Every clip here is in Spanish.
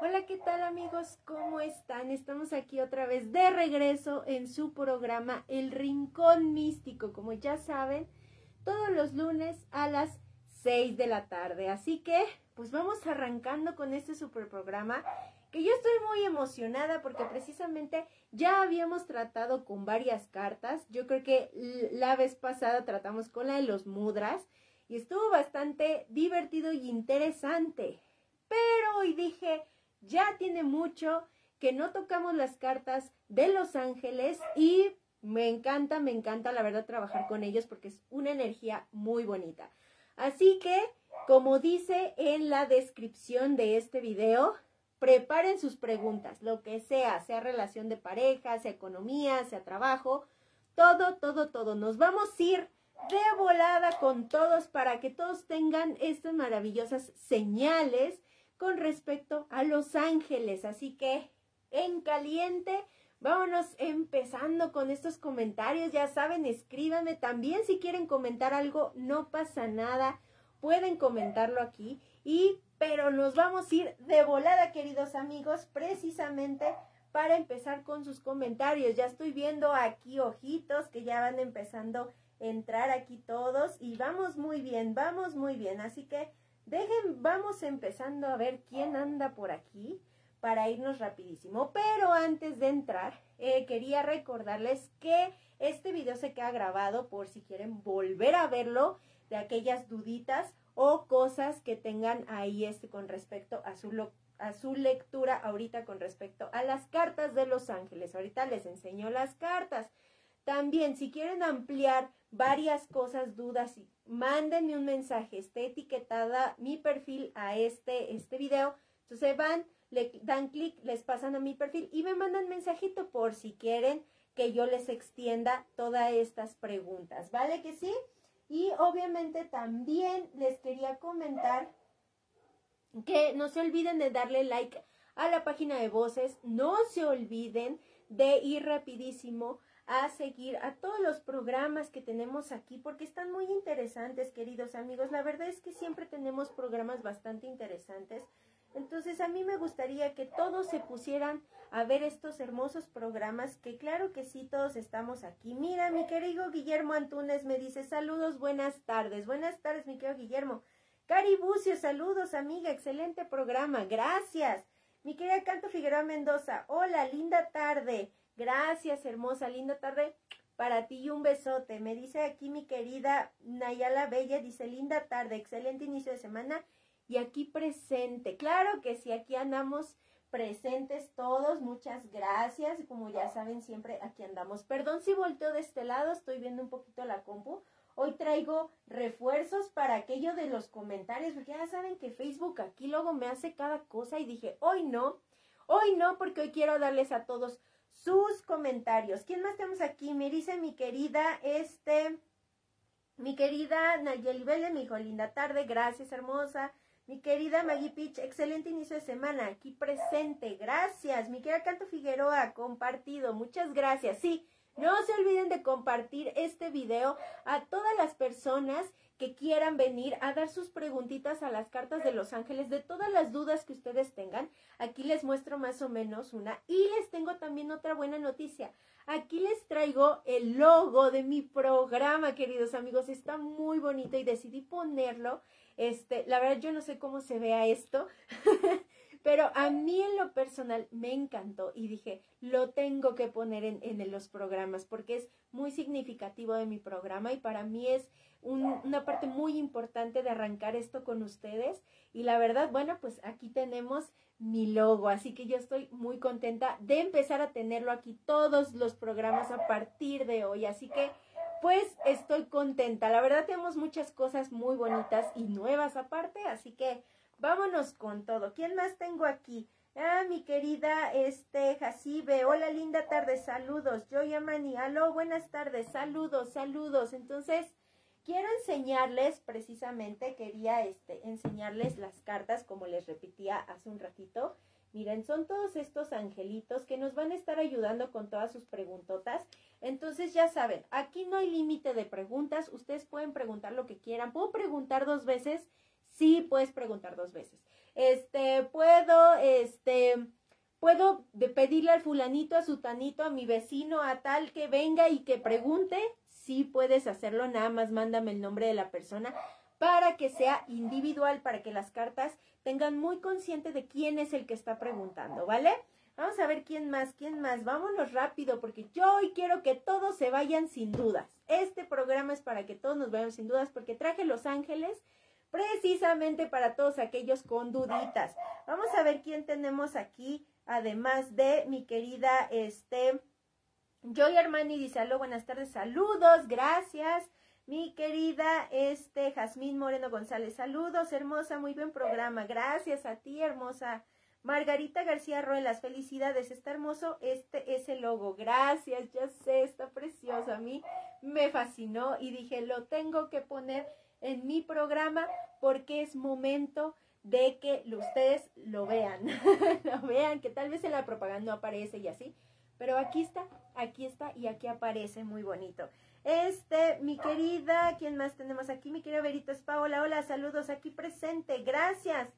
Hola, ¿qué tal amigos? ¿Cómo están? Estamos aquí otra vez de regreso en su programa El Rincón Místico, como ya saben, todos los lunes a las 6 de la tarde. Así que, pues vamos arrancando con este super programa que yo estoy muy emocionada porque precisamente ya habíamos tratado con varias cartas. Yo creo que la vez pasada tratamos con la de los mudras y estuvo bastante divertido y interesante. Pero hoy dije, ya tiene mucho que no tocamos las cartas de los ángeles y me encanta, me encanta la verdad trabajar con ellos porque es una energía muy bonita. Así que, como dice en la descripción de este video, preparen sus preguntas, lo que sea, sea relación de pareja, sea economía, sea trabajo, todo, todo, todo. Nos vamos a ir de volada con todos para que todos tengan estas maravillosas señales con respecto a los ángeles. Así que en caliente, vámonos empezando con estos comentarios. Ya saben, escríbanme también si quieren comentar algo, no pasa nada. Pueden comentarlo aquí y pero nos vamos a ir de volada, queridos amigos, precisamente para empezar con sus comentarios. Ya estoy viendo aquí ojitos que ya van empezando a entrar aquí todos y vamos muy bien, vamos muy bien. Así que Dejen, vamos empezando a ver quién anda por aquí para irnos rapidísimo. Pero antes de entrar, eh, quería recordarles que este video se queda grabado por si quieren volver a verlo de aquellas duditas o cosas que tengan ahí este con respecto a su, a su lectura ahorita con respecto a las cartas de los ángeles. Ahorita les enseño las cartas. También, si quieren ampliar varias cosas, dudas, mándenme un mensaje. Está etiquetada mi perfil a este, este video. Entonces van, le dan clic, les pasan a mi perfil y me mandan mensajito por si quieren que yo les extienda todas estas preguntas. ¿Vale que sí? Y obviamente también les quería comentar que no se olviden de darle like a la página de voces. No se olviden de ir rapidísimo a seguir a todos los programas que tenemos aquí porque están muy interesantes, queridos amigos. La verdad es que siempre tenemos programas bastante interesantes. Entonces a mí me gustaría que todos se pusieran a ver estos hermosos programas, que claro que sí, todos estamos aquí. Mira, mi querido Guillermo Antunes me dice saludos, buenas tardes. Buenas tardes, mi querido Guillermo. Caribucio, saludos, amiga, excelente programa, gracias. Mi querida Canto Figueroa Mendoza, hola, linda tarde. Gracias, hermosa, linda tarde para ti y un besote. Me dice aquí mi querida Nayala Bella, dice linda tarde, excelente inicio de semana y aquí presente. Claro que sí, aquí andamos presentes todos, muchas gracias. Como ya saben, siempre aquí andamos. Perdón si volteo de este lado, estoy viendo un poquito la compu. Hoy traigo refuerzos para aquello de los comentarios, porque ya saben que Facebook aquí luego me hace cada cosa y dije, hoy no, hoy no, porque hoy quiero darles a todos sus comentarios. ¿Quién más tenemos aquí? Me dice mi querida, este, mi querida Nayeli Vélez, mi hijo, linda tarde, gracias hermosa. Mi querida Maggie Pitch, excelente inicio de semana, aquí presente, gracias. Mi querida Canto Figueroa, compartido, muchas gracias. Sí, no se olviden de compartir este video a todas las personas que quieran venir a dar sus preguntitas a las cartas de los ángeles de todas las dudas que ustedes tengan. Aquí les muestro más o menos una y les tengo también otra buena noticia. Aquí les traigo el logo de mi programa, queridos amigos. Está muy bonito y decidí ponerlo. Este, la verdad yo no sé cómo se vea esto. Pero a mí en lo personal me encantó y dije, lo tengo que poner en, los programas porque es muy significativo de mi programa y para mí es una parte muy importante de arrancar esto con ustedes. Y la verdad, bueno, pues aquí tenemos mi logo, así que yo estoy muy contenta de empezar a tenerlo aquí todos los programas a partir de hoy. Así que, pues estoy contenta. La verdad tenemos muchas cosas muy bonitas y nuevas aparte, así que vámonos con todo. ¿Quién más tengo aquí? Ah, mi querida este Jacibe, hola linda tarde, saludos. Yo Yamani, aló, buenas tardes, saludos, saludos. Entonces, quiero enseñarles precisamente, quería este, enseñarles las cartas, como les repetía hace un ratito. Miren, son todos estos angelitos que nos van a estar ayudando con todas sus preguntotas. Entonces ya saben, aquí no hay límite de preguntas, ustedes pueden preguntar lo que quieran. ¿Puedo preguntar dos veces? Sí, puedes preguntar dos veces. este, puedo, este, puedo pedirle al fulanito, a su tanito, a mi vecino, a tal que venga y que pregunte, sí puedes hacerlo, nada más mándame el nombre de la persona para que sea individual, para que las cartas tengan muy consciente de quién es el que está preguntando, ¿vale? Vamos a ver quién más, quién más. Vámonos rápido porque yo hoy quiero que todos se vayan sin dudas. Este programa es para que todos nos vayan sin dudas porque traje Los Ángeles precisamente para todos aquellos con duditas. Vamos a ver quién tenemos aquí, además de mi querida este Joy Armani dice, aló, buenas tardes, saludos, gracias. Mi querida este Jazmín Moreno González, saludos, hermosa, muy buen programa. Gracias a ti, hermosa. Margarita García Ruelas, felicidades, está hermoso este ese logo. Gracias, ya sé, está precioso. A mí me fascinó y dije, lo tengo que poner en mi programa porque es momento de que ustedes lo vean, lo vean, que tal vez en la propaganda no aparece y así, pero aquí está, aquí está y aquí aparece muy bonito. Este, mi querida, ¿quién más tenemos aquí? Mi querida Verito Paola, hola, saludos aquí presente, gracias.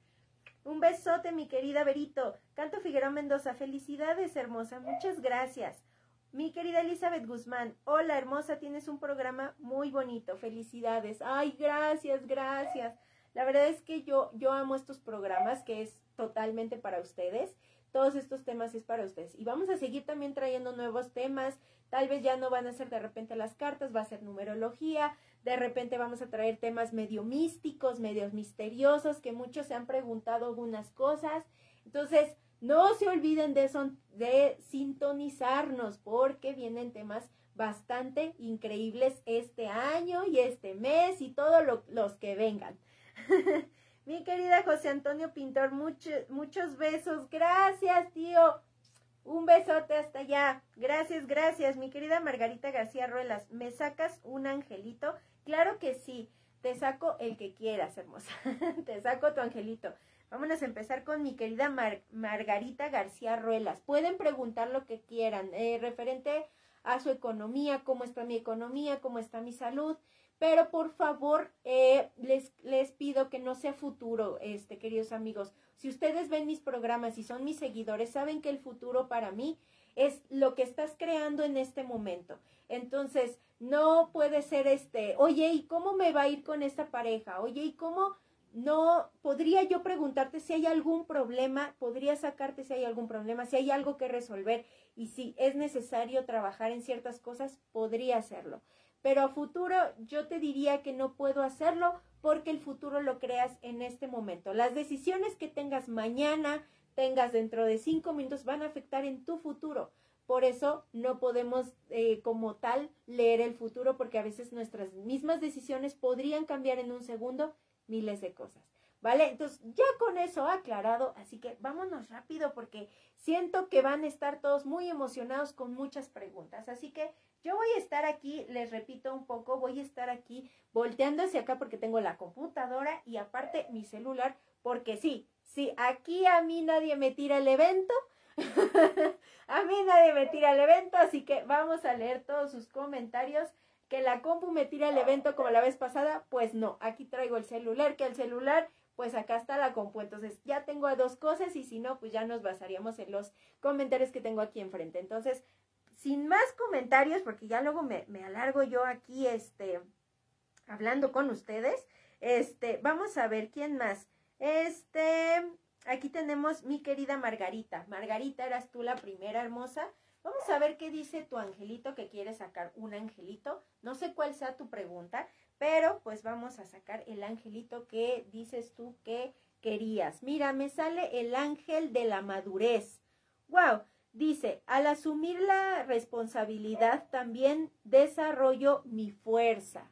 Un besote, mi querida Verito. Canto Figueroa Mendoza, felicidades, hermosa, muchas gracias. Mi querida Elizabeth Guzmán, hola, hermosa, tienes un programa muy bonito, felicidades. Ay, gracias, gracias. La verdad es que yo, yo amo estos programas, que es totalmente para ustedes. Todos estos temas es para ustedes. Y vamos a seguir también trayendo nuevos temas. Tal vez ya no van a ser de repente las cartas, va a ser numerología. De repente vamos a traer temas medio místicos, medios misteriosos, que muchos se han preguntado algunas cosas. Entonces, no se olviden de, son, de sintonizarnos porque vienen temas bastante increíbles este año y este mes y todos los que vengan. Mi querida José Antonio Pintor, muchos besos. Gracias, tío. Un besote hasta allá. Gracias, gracias. Mi querida Margarita García Ruelas, ¿me sacas un angelito? Claro que sí. Te saco el que quieras, hermosa. Te saco tu angelito. Vámonos a empezar con mi querida Margarita García Ruelas. Pueden preguntar lo que quieran, eh, referente a su economía, cómo está mi economía, cómo está mi salud. Pero por favor, eh, les, les pido que no sea futuro, este, queridos amigos. Si ustedes ven mis programas y son mis seguidores, saben que el futuro para mí es lo que estás creando en este momento. Entonces, no puede ser este, oye, ¿y cómo me va a ir con esta pareja? Oye, ¿y cómo no podría yo preguntarte si hay algún problema? Podría sacarte si hay algún problema, si hay algo que resolver y si es necesario trabajar en ciertas cosas, podría hacerlo. Pero a futuro yo te diría que no puedo hacerlo porque el futuro lo creas en este momento. Las decisiones que tengas mañana, tengas dentro de cinco minutos, van a afectar en tu futuro. Por eso no podemos eh, como tal leer el futuro porque a veces nuestras mismas decisiones podrían cambiar en un segundo miles de cosas. ¿Vale? Entonces, ya con eso aclarado, así que vámonos rápido porque siento que van a estar todos muy emocionados con muchas preguntas. Así que yo voy a estar aquí, les repito un poco, voy a estar aquí volteando hacia acá porque tengo la computadora y aparte mi celular, porque sí, sí, aquí a mí nadie me tira el evento, a mí nadie me tira el evento, así que vamos a leer todos sus comentarios. Que la compu me tira el evento como la vez pasada, pues no, aquí traigo el celular, que el celular pues acá está la compu. Entonces ya tengo dos cosas y si no, pues ya nos basaríamos en los comentarios que tengo aquí enfrente. Entonces, sin más comentarios, porque ya luego me, alargo yo aquí, este, hablando con ustedes, este, vamos a ver quién más. Este, aquí tenemos mi querida Margarita. Margarita, eras tú la primera hermosa. Vamos a ver qué dice tu angelito que quiere sacar un angelito. No sé cuál sea tu pregunta, pero pues vamos a sacar el angelito que dices tú que querías. Mira, me sale el ángel de la madurez. ¡Wow! Dice, al asumir la responsabilidad también desarrollo mi fuerza.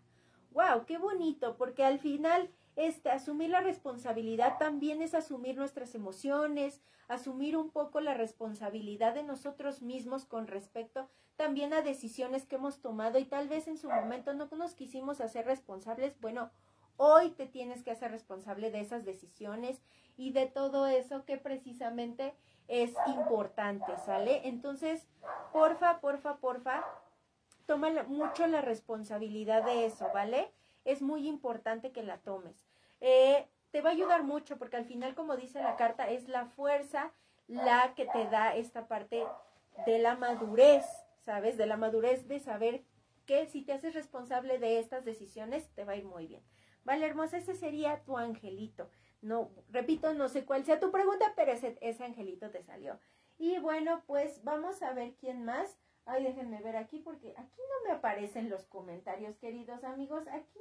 ¡Wow! ¡Qué bonito! Porque al final, este, asumir la responsabilidad también es asumir nuestras emociones, asumir un poco la responsabilidad de nosotros mismos con respecto también a decisiones que hemos tomado y tal vez en su momento no nos quisimos hacer responsables. Bueno, hoy te tienes que hacer responsable de esas decisiones y de todo eso que precisamente es importante, ¿sale? Entonces, porfa, porfa, porfa, toma mucho la responsabilidad de eso, ¿vale? Es muy importante que la tomes. Eh, te va a ayudar mucho porque al final, como dice la carta, es la fuerza la que te da esta parte de la madurez, ¿sabes? De la madurez de saber que si te haces responsable de estas decisiones, te va a ir muy bien. Vale, hermosa, ese sería tu angelito. No, repito, no sé cuál sea tu pregunta, pero ese, ese angelito te salió. Y bueno, pues vamos a ver quién más. Ay, déjenme ver aquí porque aquí no me aparecen los comentarios, queridos amigos. Aquí,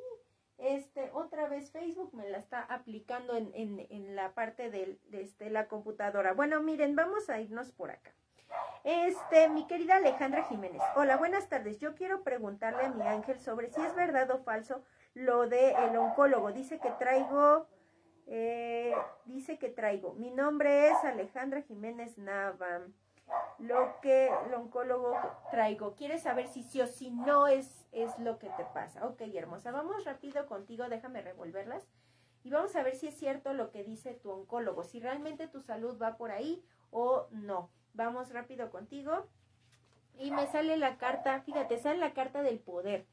este, otra vez Facebook me la está aplicando en, en, en la parte de, este, la computadora. Bueno, miren, vamos a irnos por acá. Este, mi querida Alejandra Jiménez. Hola, buenas tardes. Yo quiero preguntarle a mi ángel sobre si es verdad o falso lo de el oncólogo. Dice que traigo, eh, dice que traigo. Mi nombre es Alejandra Jiménez Nava. Lo que el oncólogo traigo. ¿Quieres saber si sí o si no es, es lo que te pasa? Ok, hermosa. Vamos rápido contigo. Déjame revolverlas. Y vamos a ver si es cierto lo que dice tu oncólogo. Si realmente tu salud va por ahí o no. Vamos rápido contigo. Y me sale la carta, fíjate, sale la carta del poder.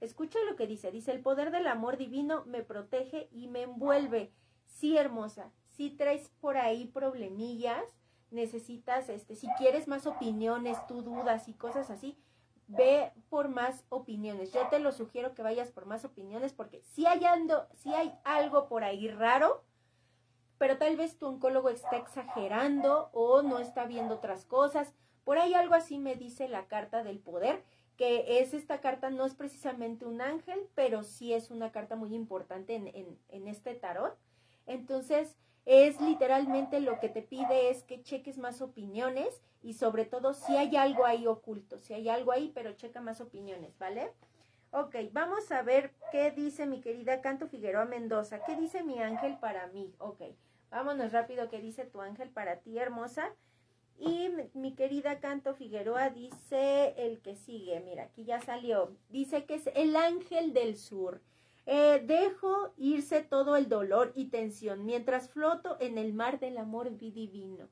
Escucha lo que dice. Dice, el poder del amor divino me protege y me envuelve. Sí, hermosa, si traes por ahí problemillas, necesitas, este, si quieres más opiniones, tú dudas y cosas así, ve por más opiniones. Yo te lo sugiero que vayas por más opiniones porque si hay, si hay algo por ahí raro, pero tal vez tu oncólogo está exagerando o no está viendo otras cosas. Por ahí algo así me dice la carta del poder que es esta carta, no es precisamente un ángel, pero sí es una carta muy importante en, en, este tarot. Entonces, es literalmente lo que te pide es que cheques más opiniones y sobre todo si hay algo ahí oculto, si hay algo ahí, pero checa más opiniones, ¿vale? Ok, vamos a ver qué dice mi querida Canto Figueroa Mendoza. ¿Qué dice mi ángel para mí? Ok, vámonos rápido. ¿Qué dice tu ángel para ti, hermosa? Y mi querida Canto Figueroa dice el que sigue, mira, aquí ya salió, dice que es el ángel del sur. Eh, dejo irse todo el dolor y tensión mientras floto en el mar del amor divino.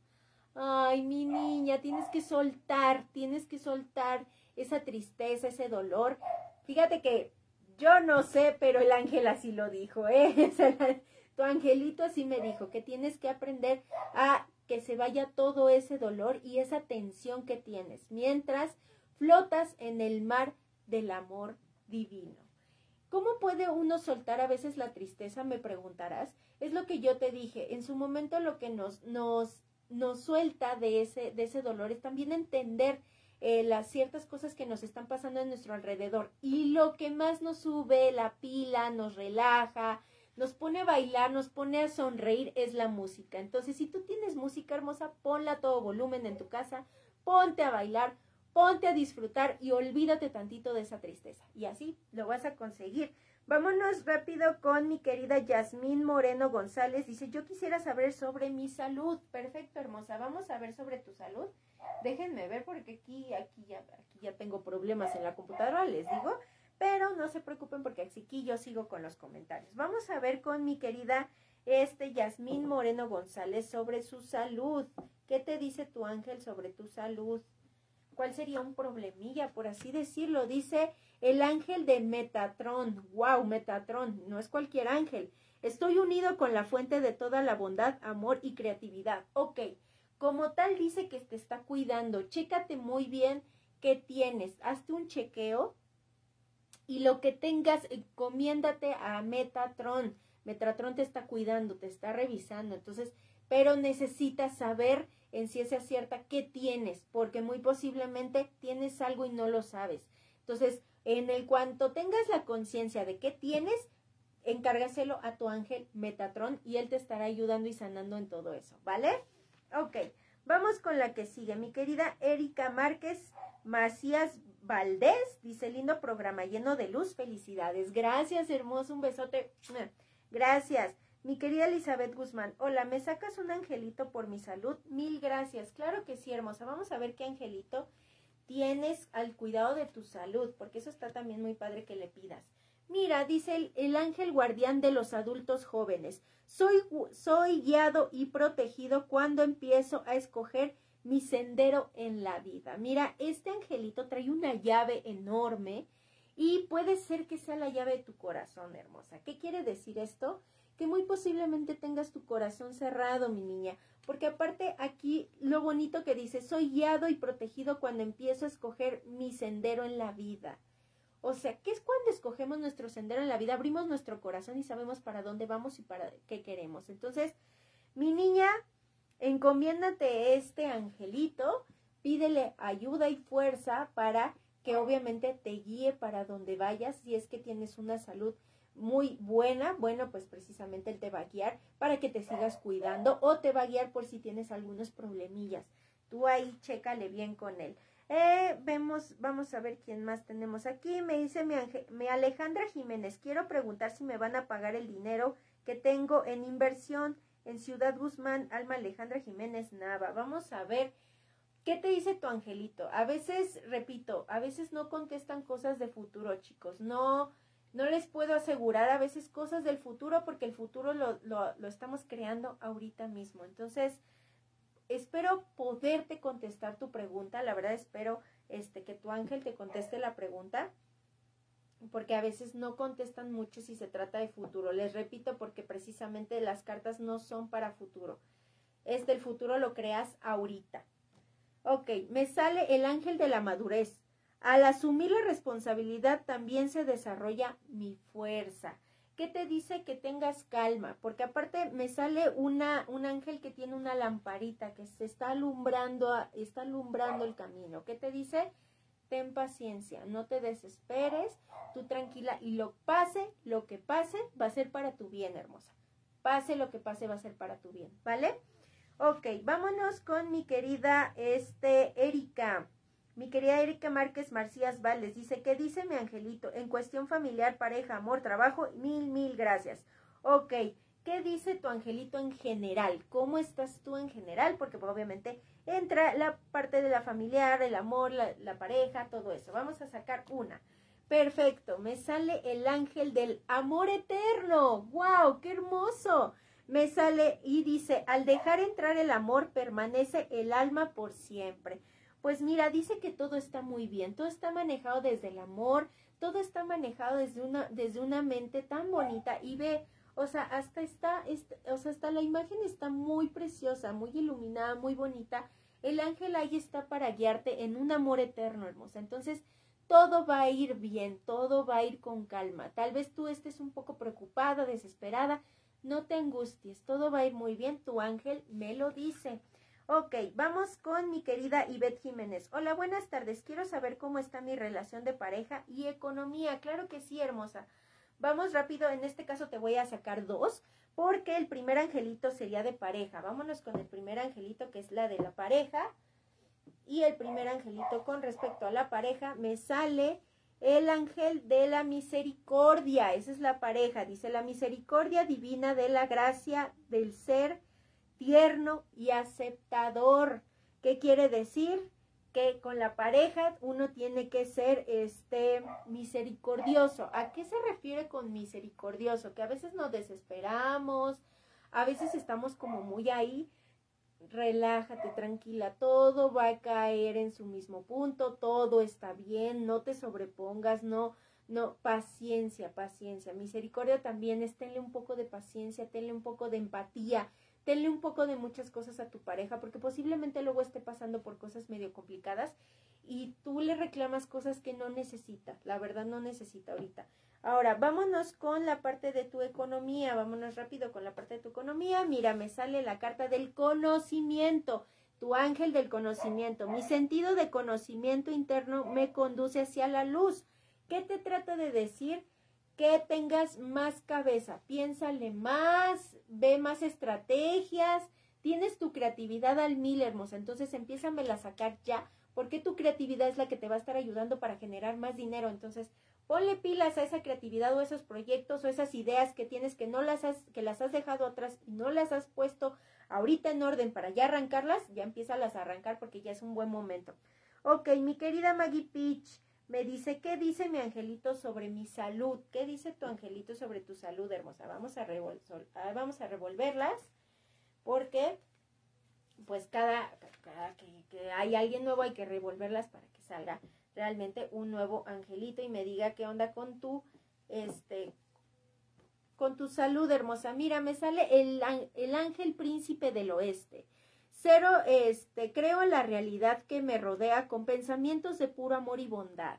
Ay, mi niña, tienes que soltar, tienes que soltar esa tristeza, ese dolor. Fíjate que yo no sé, pero el ángel así lo dijo, ¿eh? tu angelito así me dijo, que tienes que aprender a que se vaya todo ese dolor y esa tensión que tienes mientras flotas en el mar del amor divino. ¿Cómo puede uno soltar a veces la tristeza? Me preguntarás. Es lo que yo te dije. En su momento lo que nos, nos, nos suelta de ese, de ese dolor es también entender eh, las ciertas cosas que nos están pasando en nuestro alrededor. Y lo que más nos sube la pila, nos relaja, nos pone a bailar, nos pone a sonreír es la música. Entonces, si tú tienes música hermosa, ponla a todo volumen en tu casa, ponte a bailar, ponte a disfrutar y olvídate tantito de esa tristeza. Y así lo vas a conseguir. Vámonos rápido con mi querida Yasmín Moreno González. Dice, yo quisiera saber sobre mi salud. Perfecto, hermosa. Vamos a ver sobre tu salud. Déjenme ver porque aquí, aquí, ya, aquí ya tengo problemas en la computadora, les digo. Pero no se preocupen porque aquí yo sigo con los comentarios. Vamos a ver con mi querida este Yasmín Moreno González sobre su salud. ¿Qué te dice tu ángel sobre tu salud? ¿Cuál sería un problemilla, por así decirlo? Dice el ángel de Metatron. ¡Wow! Metatron. No es cualquier ángel. Estoy unido con la fuente de toda la bondad, amor y creatividad. Ok. Como tal dice que te está cuidando. Chécate muy bien qué tienes. Hazte un chequeo y lo que tengas, encomiéndate a Metatron. Metatron te está cuidando, te está revisando, entonces, pero necesitas saber en ciencia cierta qué tienes, porque muy posiblemente tienes algo y no lo sabes. Entonces, en el cuanto tengas la conciencia de qué tienes, encárgaselo a tu ángel Metatron y él te estará ayudando y sanando en todo eso, ¿vale? Ok, vamos con la que sigue. Mi querida Erika Márquez Macías Valdés dice, lindo programa lleno de luz, felicidades. Gracias, hermoso, un besote. Gracias. Mi querida Elizabeth Guzmán, hola, ¿me sacas un angelito por mi salud? Mil gracias. Claro que sí, hermosa. Vamos a ver qué angelito tienes al cuidado de tu salud, porque eso está también muy padre que le pidas. Mira, dice el, el ángel guardián de los adultos jóvenes. Soy, soy guiado y protegido cuando empiezo a escoger mi sendero en la vida. Mira, este angelito trae una llave enorme y puede ser que sea la llave de tu corazón, hermosa. ¿Qué quiere decir esto? Que muy posiblemente tengas tu corazón cerrado, mi niña, porque aparte aquí lo bonito que dice, soy guiado y protegido cuando empiezo a escoger mi sendero en la vida. O sea, ¿qué es cuando escogemos nuestro sendero en la vida? Abrimos nuestro corazón y sabemos para dónde vamos y para qué queremos. Entonces, mi niña, encomiéndate este angelito, pídele ayuda y fuerza para que obviamente te guíe para donde vayas si es que tienes una salud muy buena, bueno, pues precisamente él te va a guiar para que te sigas cuidando o te va a guiar por si tienes algunos problemillas. Tú ahí chécale bien con él. Eh, vemos, vamos a ver quién más tenemos aquí. Me dice mi, mi Alejandra Jiménez, quiero preguntar si me van a pagar el dinero que tengo en inversión en Ciudad Guzmán, Alma Alejandra Jiménez Nava. Vamos a ver ¿Qué te dice tu angelito? A veces, repito, a veces no contestan cosas de futuro, chicos. No, no les puedo asegurar a veces cosas del futuro porque el futuro lo, lo, estamos creando ahorita mismo. Entonces, espero poderte contestar tu pregunta. La verdad, espero este, que tu ángel te conteste la pregunta porque a veces no contestan mucho si se trata de futuro. Les repito porque precisamente las cartas no son para futuro. Este el futuro lo creas ahorita. Ok, me sale el ángel de la madurez. Al asumir la responsabilidad también se desarrolla mi fuerza. ¿Qué te dice que tengas calma? Porque aparte me sale una, un ángel que tiene una lamparita que se está alumbrando, está alumbrando el camino. ¿Qué te dice? Ten paciencia, no te desesperes, tú tranquila y lo pase, lo que pase, va a ser para tu bien, hermosa. Pase lo que pase, va a ser para tu bien, ¿vale? Ok, vámonos con mi querida este, Erika. Mi querida Erika Márquez Marcías Valdés dice, ¿qué dice mi angelito? En cuestión familiar, pareja, amor, trabajo, mil, mil gracias. Ok, ¿qué dice tu angelito en general? ¿Cómo estás tú en general? Porque pues, obviamente entra la parte de la familiar, el amor, la, la pareja, todo eso. Vamos a sacar una. Perfecto, me sale el ángel del amor eterno. ¡Wow! ¡Qué hermoso! me sale y dice, al dejar entrar el amor permanece el alma por siempre. Pues mira, dice que todo está muy bien, todo está manejado desde el amor, todo está manejado desde una, desde una mente tan bonita y ve, o sea, hasta está, o sea, hasta la imagen está muy preciosa, muy iluminada, muy bonita. El ángel ahí está para guiarte en un amor eterno, hermosa. Entonces, todo va a ir bien, todo va a ir con calma. Tal vez tú estés un poco preocupada, desesperada, no te angusties, todo va a ir muy bien, tu ángel me lo dice. Ok, vamos con mi querida Ivette Jiménez. Hola, buenas tardes. Quiero saber cómo está mi relación de pareja y economía. Claro que sí, hermosa. Vamos rápido, en este caso te voy a sacar dos, porque el primer angelito sería de pareja. Vámonos con el primer angelito, que es la de la pareja. Y el primer angelito con respecto a la pareja me sale el ángel de la misericordia, esa es la pareja, dice la misericordia divina de la gracia del ser tierno y aceptador. ¿Qué quiere decir? Que con la pareja uno tiene que ser este misericordioso. ¿A qué se refiere con misericordioso? Que a veces nos desesperamos, a veces estamos como muy ahí, relájate, tranquila, todo va a caer en su mismo punto, todo está bien, no te sobrepongas, no, no, paciencia, paciencia, misericordia también es tenle un poco de paciencia, tenle un poco de empatía, tenle un poco de muchas cosas a tu pareja, porque posiblemente luego esté pasando por cosas medio complicadas y tú le reclamas cosas que no necesita, la verdad no necesita ahorita. Ahora, vámonos con la parte de tu economía, vámonos rápido con la parte de tu economía. Mira, me sale la carta del conocimiento, tu ángel del conocimiento. Mi sentido de conocimiento interno me conduce hacia la luz. ¿Qué te trata de decir? Que tengas más cabeza, piénsale más, ve más estrategias, tienes tu creatividad al mil, hermosa. Entonces empiézame a sacar ya, porque tu creatividad es la que te va a estar ayudando para generar más dinero. Entonces, Ponle pilas a esa creatividad o esos proyectos o esas ideas que tienes que no las has, que las has dejado atrás y no las has puesto ahorita en orden para ya arrancarlas, ya empieza a arrancar porque ya es un buen momento. Ok, mi querida Maggie Peach me dice, ¿qué dice mi angelito sobre mi salud? ¿Qué dice tu angelito sobre tu salud, hermosa? Vamos a, ah, vamos a revolverlas porque pues cada, cada que, que hay alguien nuevo hay que revolverlas para que salga realmente un nuevo angelito y me diga qué onda con tu, este, con tu salud, hermosa. Mira, me sale el, el ángel príncipe del oeste. Cero, este, creo en la realidad que me rodea con pensamientos de puro amor y bondad.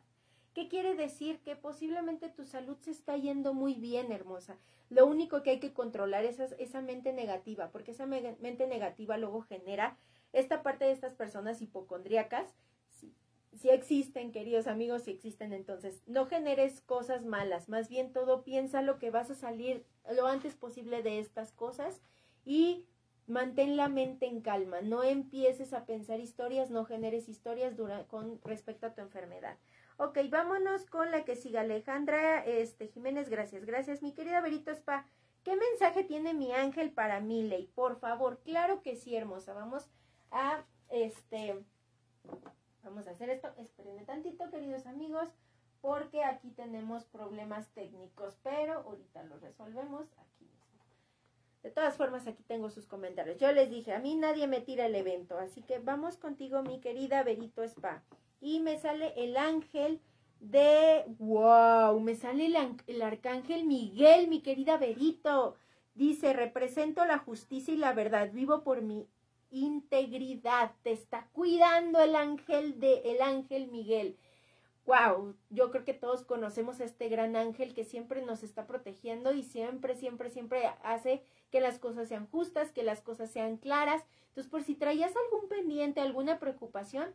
¿Qué quiere decir? Que posiblemente tu salud se está yendo muy bien, hermosa. Lo único que hay que controlar es esa mente negativa, porque esa mente negativa luego genera esta parte de estas personas hipocondríacas. Si, existen, queridos amigos, si existen, entonces no generes cosas malas, más bien todo piensa lo que vas a salir lo antes posible de estas cosas y mantén la mente en calma, no empieces a pensar historias, no generes historias con respecto a tu enfermedad. Ok, vámonos con la que siga Alejandra este, Jiménez, gracias, gracias. Mi querida Verito Spa, ¿qué mensaje tiene mi ángel para Miley? Por favor, claro que sí, hermosa. Vamos a, este, vamos a hacer esto. Espérenme tantito, queridos amigos, porque aquí tenemos problemas técnicos, pero ahorita lo resolvemos aquí. De todas formas, aquí tengo sus comentarios. Yo les dije, a mí nadie me tira el evento, así que vamos contigo, mi querida Verito Spa y me sale el ángel de, wow, me sale el, arcángel Miguel, mi querida Verito. Dice, represento la justicia y la verdad, vivo por mi integridad. Te está cuidando el ángel de el ángel Miguel. Wow, yo creo que todos conocemos a este gran ángel que siempre nos está protegiendo y siempre, siempre, siempre hace que las cosas sean justas, que las cosas sean claras. Entonces, por si traías algún pendiente, alguna preocupación,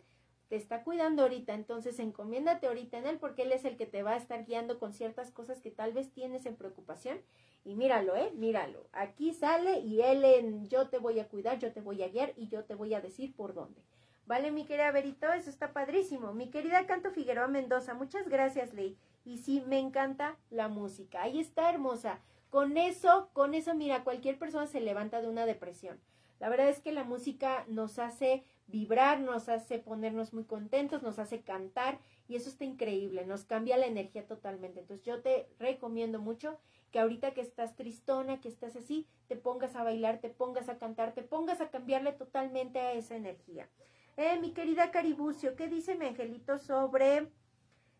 te está cuidando ahorita, entonces encomiéndate ahorita en él porque él es el que te va a estar guiando con ciertas cosas que tal vez tienes en preocupación. Y míralo, ¿eh? Míralo. Aquí sale y él en yo te voy a cuidar, yo te voy a guiar y yo te voy a decir por dónde. Vale, mi querida Verito, eso está padrísimo. Mi querida Canto Figueroa Mendoza, muchas gracias, Ley. Y sí, me encanta la música. Ahí está, hermosa. Con eso, con eso, mira, cualquier persona se levanta de una depresión. La verdad es que la música nos hace vibrar, nos hace ponernos muy contentos, nos hace cantar y eso está increíble, nos cambia la energía totalmente. Entonces yo te recomiendo mucho que ahorita que estás tristona, que estás así, te pongas a bailar, te pongas a cantar, te pongas a cambiarle totalmente a esa energía. Eh, mi querida Caribucio, ¿qué dice mi angelito sobre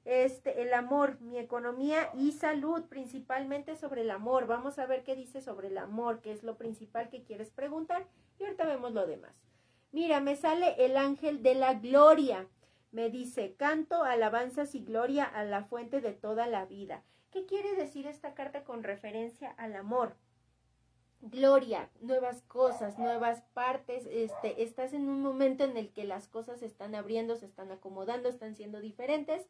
este el amor, mi economía y salud, principalmente sobre el amor? Vamos a ver qué dice sobre el amor, que es lo principal que quieres preguntar y ahorita vemos lo demás. Mira, me sale el ángel de la gloria. Me dice, canto, alabanzas y gloria a la fuente de toda la vida. ¿Qué quiere decir esta carta con referencia al amor? Gloria, nuevas cosas, nuevas partes, este, estás en un momento en el que las cosas se están abriendo, se están acomodando, están siendo diferentes.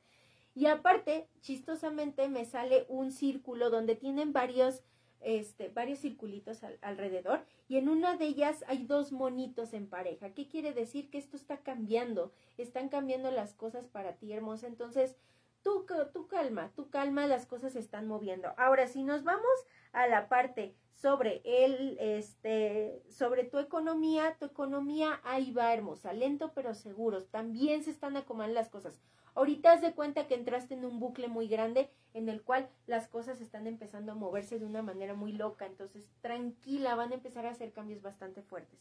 Y aparte, chistosamente me sale un círculo donde tienen varios este, varios circulitos alrededor y en una de ellas hay dos monitos en pareja. ¿Qué quiere decir? Que esto está cambiando, están cambiando las cosas para ti, hermosa. Entonces, tú, tú calma, tú calma, las cosas se están moviendo. Ahora, si nos vamos a la parte sobre el, este, sobre tu economía, tu economía ahí va hermosa, lento pero seguros, también se están acomodando las cosas. Ahorita has de cuenta que entraste en un bucle muy grande en el cual las cosas están empezando a moverse de una manera muy loca. Entonces, tranquila, van a empezar a hacer cambios bastante fuertes.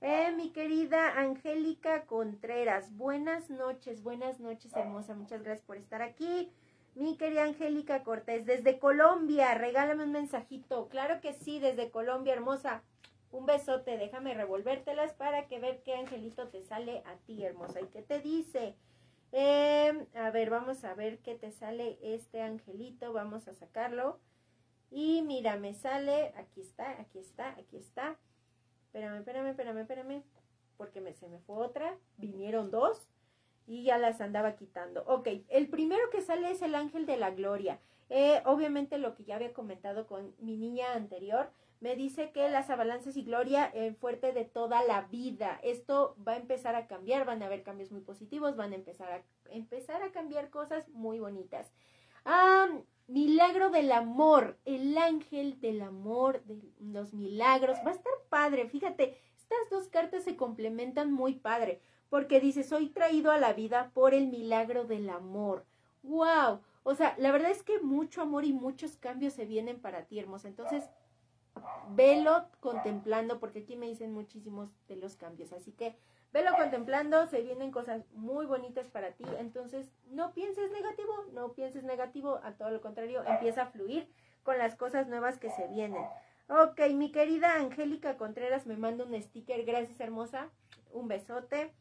Eh, mi querida Angélica Contreras, buenas noches, buenas noches, hermosa. Muchas gracias por estar aquí. Mi querida Angélica Cortés, desde Colombia, regálame un mensajito. Claro que sí, desde Colombia, hermosa. Un besote, déjame revolvértelas para que ver qué angelito te sale a ti, hermosa. ¿Y qué te dice? Em, a ver, vamos a ver qué te sale este angelito. Vamos a sacarlo. Y mira, me sale, aquí está, aquí está, aquí está. Espérame, espérame, espérame, espérame. Porque me, se me fue otra. Vinieron dos y ya las andaba quitando. Ok, el primero que sale es el ángel de la gloria. Eh, obviamente lo que ya había comentado con mi niña anterior me dice que las avalanzas y gloria eh, fuerte de toda la vida. Esto va a empezar a cambiar, van a haber cambios muy positivos, van a empezar a, empezar a cambiar cosas muy bonitas. Ah, milagro del amor, el ángel del amor, de los milagros. Va a estar padre, fíjate, estas dos cartas se complementan muy padre, porque dice, soy traído a la vida por el milagro del amor. ¡Wow! O sea, la verdad es que mucho amor y muchos cambios se vienen para ti, hermosa. Entonces, velo contemplando, porque aquí me dicen muchísimos de los cambios. Así que velo contemplando, se vienen cosas muy bonitas para ti. Entonces, no pienses negativo, no pienses negativo, a todo lo contrario, empieza a fluir con las cosas nuevas que se vienen. Ok, mi querida Angélica Contreras me manda un sticker. Gracias, hermosa. Un besote.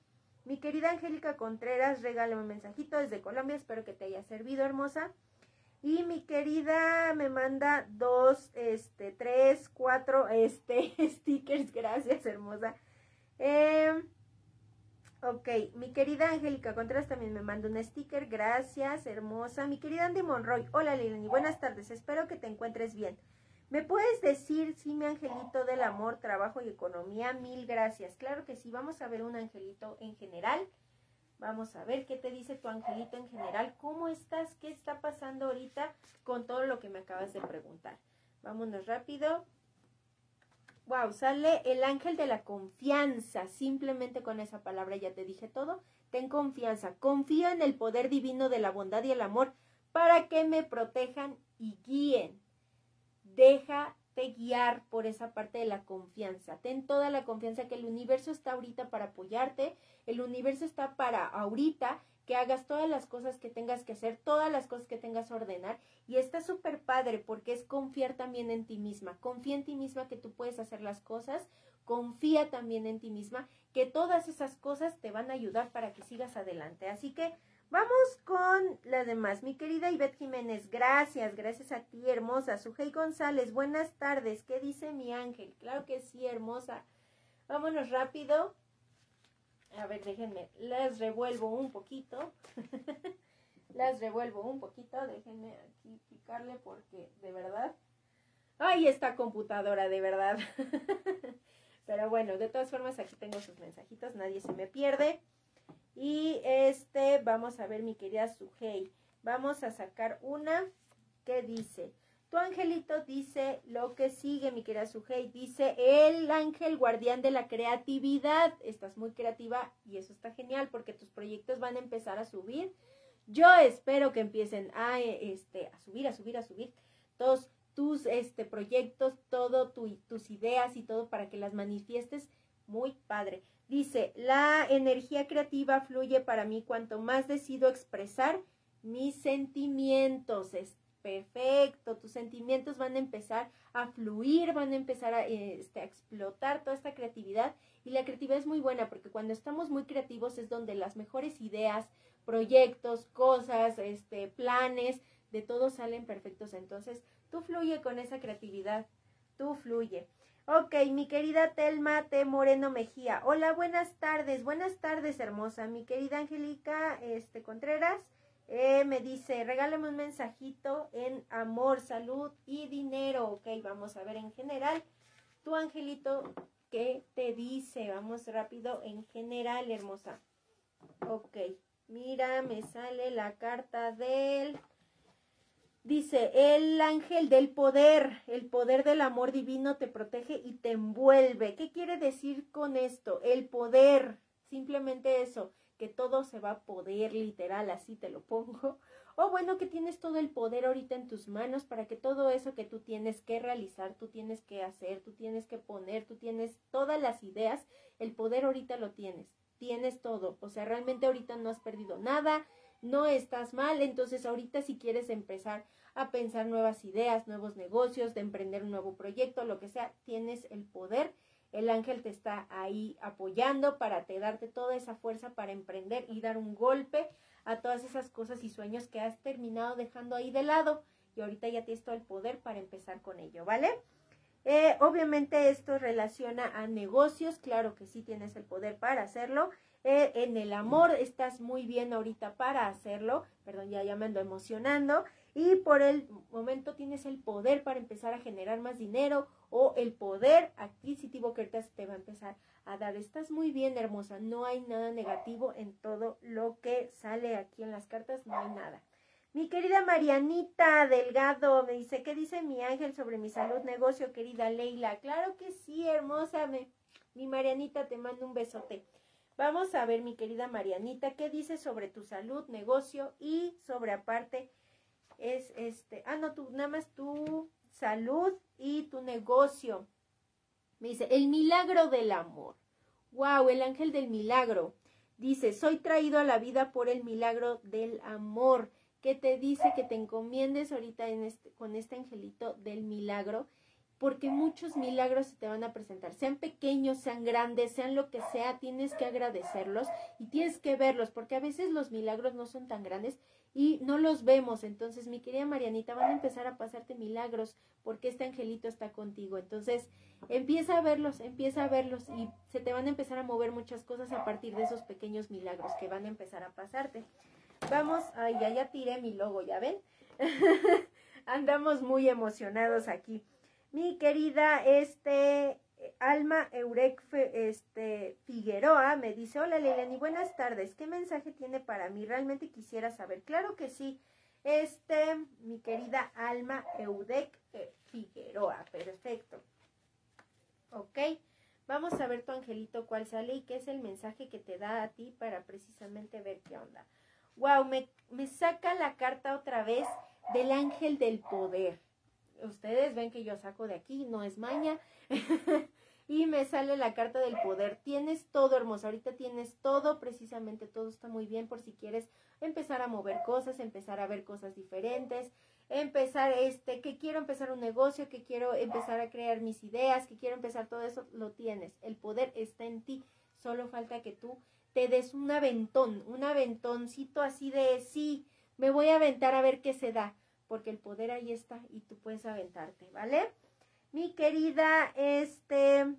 Mi querida Angélica Contreras, regálame un mensajito desde Colombia. Espero que te haya servido, hermosa. Y mi querida me manda dos, este, tres, cuatro, este, stickers. Gracias, hermosa. Eh, ok, mi querida Angélica Contreras también me manda un sticker. Gracias, hermosa. Mi querida Andy Monroy. Hola, Lilani. Buenas tardes. Espero que te encuentres bien. ¿Me puedes decir, sí, mi angelito del amor, trabajo y economía? Mil gracias. Claro que sí, vamos a ver un angelito en general. Vamos a ver qué te dice tu angelito en general. ¿Cómo estás? ¿Qué está pasando ahorita con todo lo que me acabas de preguntar? Vámonos rápido. Wow, sale el ángel de la confianza. Simplemente con esa palabra ya te dije todo. Ten confianza. Confío en el poder divino de la bondad y el amor para que me protejan y guíen déjate guiar por esa parte de la confianza. Ten toda la confianza que el universo está ahorita para apoyarte, el universo está para ahorita que hagas todas las cosas que tengas que hacer, todas las cosas que tengas que ordenar. Y está súper padre porque es confiar también en ti misma. Confía en ti misma que tú puedes hacer las cosas. Confía también en ti misma que todas esas cosas te van a ayudar para que sigas adelante. Así que Vamos con las demás. Mi querida Ivette Jiménez, gracias, gracias a ti, hermosa. Sujei González, buenas tardes. ¿Qué dice mi ángel? Claro que sí, hermosa. Vámonos rápido. A ver, déjenme, las revuelvo un poquito. las revuelvo un poquito. Déjenme aquí picarle porque de verdad. Ay, esta computadora, de verdad. Pero bueno, de todas formas, aquí tengo sus mensajitos, nadie se me pierde. Y este, vamos a ver mi querida Sujei. Vamos a sacar una que dice, tu angelito dice lo que sigue, mi querida Sujei. Dice, el ángel guardián de la creatividad. Estás muy creativa y eso está genial porque tus proyectos van a empezar a subir. Yo espero que empiecen a, este, a subir, a subir, a subir todos tus este, proyectos, todo tus ideas y todo para que las manifiestes muy padre. Dice, la energía creativa fluye para mí cuanto más decido expresar mis sentimientos. Es perfecto, tus sentimientos van a empezar a fluir, van a empezar a, este, a explotar toda esta creatividad. Y la creatividad es muy buena porque cuando estamos muy creativos es donde las mejores ideas, proyectos, cosas, este, planes, de todo salen perfectos. Entonces, tú fluye con esa creatividad, tú fluye. Ok, mi querida Telma T. Moreno Mejía. Hola, buenas tardes. Buenas tardes, hermosa. Mi querida Angélica este, Contreras eh, me dice, regálame un mensajito en amor, salud y dinero. Ok, vamos a ver en general. Tu angelito, ¿qué te dice? Vamos rápido en general, hermosa. Ok, mira, me sale la carta del Dice, el ángel del poder, el poder del amor divino te protege y te envuelve. ¿Qué quiere decir con esto? El poder, simplemente eso, que todo se va a poder, literal, así te lo pongo. O bueno, que tienes todo el poder ahorita en tus manos para que todo eso que tú tienes que realizar, tú tienes que hacer, tú tienes que poner, tú tienes todas las ideas, el poder ahorita lo tienes, tienes todo. O sea, realmente ahorita no has perdido nada, no estás mal, entonces ahorita si quieres empezar a pensar nuevas ideas, nuevos negocios, de emprender un nuevo proyecto, lo que sea, tienes el poder. El ángel te está ahí apoyando para te darte toda esa fuerza para emprender y dar un golpe a todas esas cosas y sueños que has terminado dejando ahí de lado y ahorita ya tienes todo el poder para empezar con ello, ¿vale? Eh, obviamente esto relaciona a negocios, claro que sí tienes el poder para hacerlo eh, en el amor estás muy bien ahorita para hacerlo, perdón, ya, ya me ando emocionando, y por el momento tienes el poder para empezar a generar más dinero o el poder adquisitivo que ahorita te va a empezar a dar. Estás muy bien, hermosa, no hay nada negativo en todo lo que sale aquí en las cartas, no hay nada. Mi querida Marianita Delgado me dice, ¿qué dice mi ángel sobre mi salud, negocio, querida Leila? Claro que sí, hermosa, me, mi Marianita, te mando un besote. Vamos a ver, mi querida Marianita, qué dice sobre tu salud, negocio y sobre aparte es este, ah, no, tú, nada más tu salud y tu negocio. Me dice, el milagro del amor. Wow, el ángel del milagro. Dice, soy traído a la vida por el milagro del amor. que te dice que te encomiendes ahorita en este, con este angelito del milagro, porque muchos milagros se te van a presentar, sean pequeños, sean grandes, sean lo que sea, tienes que agradecerlos y tienes que verlos, porque a veces los milagros no son tan grandes y no los vemos. Entonces, mi querida Marianita, van a empezar a pasarte milagros porque este angelito está contigo. Entonces, empieza a verlos, empieza a verlos y se te van a empezar a mover muchas cosas a partir de esos pequeños milagros que van a empezar a pasarte. Vamos, ay, ya, ya tiré mi logo, ¿ya ven? Andamos muy emocionados aquí. Mi querida, este, Alma Eurek este, Figueroa me dice, hola Leilani, buenas tardes, ¿qué mensaje tiene para mí? Realmente quisiera saber. Claro que sí, este, mi querida Alma Eudek eh, Figueroa, perfecto. Ok, vamos a ver tu angelito cuál sale y qué es el mensaje que te da a ti para precisamente ver qué onda. Wow, me, me saca la carta otra vez del ángel del poder. Ustedes ven que yo saco de aquí, no es maña. y me sale la carta del poder. Tienes todo hermoso, ahorita tienes todo, precisamente todo está muy bien por si quieres empezar a mover cosas, empezar a ver cosas diferentes, empezar este, que quiero empezar un negocio, que quiero empezar a crear mis ideas, que quiero empezar todo eso, lo tienes. El poder está en ti, solo falta que tú te des un aventón, un aventoncito así de sí, me voy a aventar a ver qué se da, porque el poder ahí está y tú puedes aventarte, ¿vale? Mi querida, este,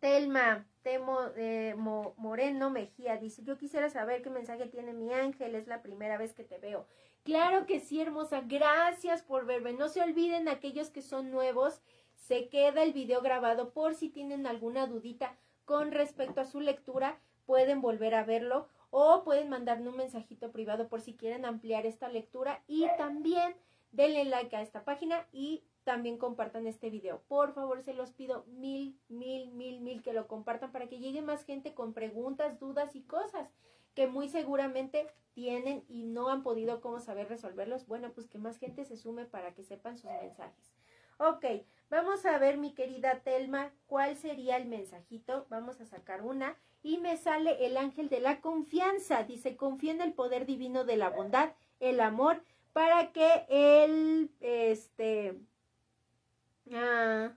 Telma Temo, eh, Moreno Mejía dice, yo quisiera saber qué mensaje tiene mi ángel, es la primera vez que te veo. Claro que sí, hermosa, gracias por verme. No se olviden aquellos que son nuevos, se queda el video grabado por si tienen alguna dudita con respecto a su lectura pueden volver a verlo o pueden mandarme un mensajito privado por si quieren ampliar esta lectura y también denle like a esta página y también compartan este video. Por favor, se los pido mil, mil, mil, mil que lo compartan para que llegue más gente con preguntas, dudas y cosas que muy seguramente tienen y no han podido cómo saber resolverlos. Bueno, pues que más gente se sume para que sepan sus mensajes. Ok, vamos a ver mi querida Telma, cuál sería el mensajito. Vamos a sacar una y me sale el ángel de la confianza. Dice, confía en el poder divino de la bondad, el amor, para que él, este, ah,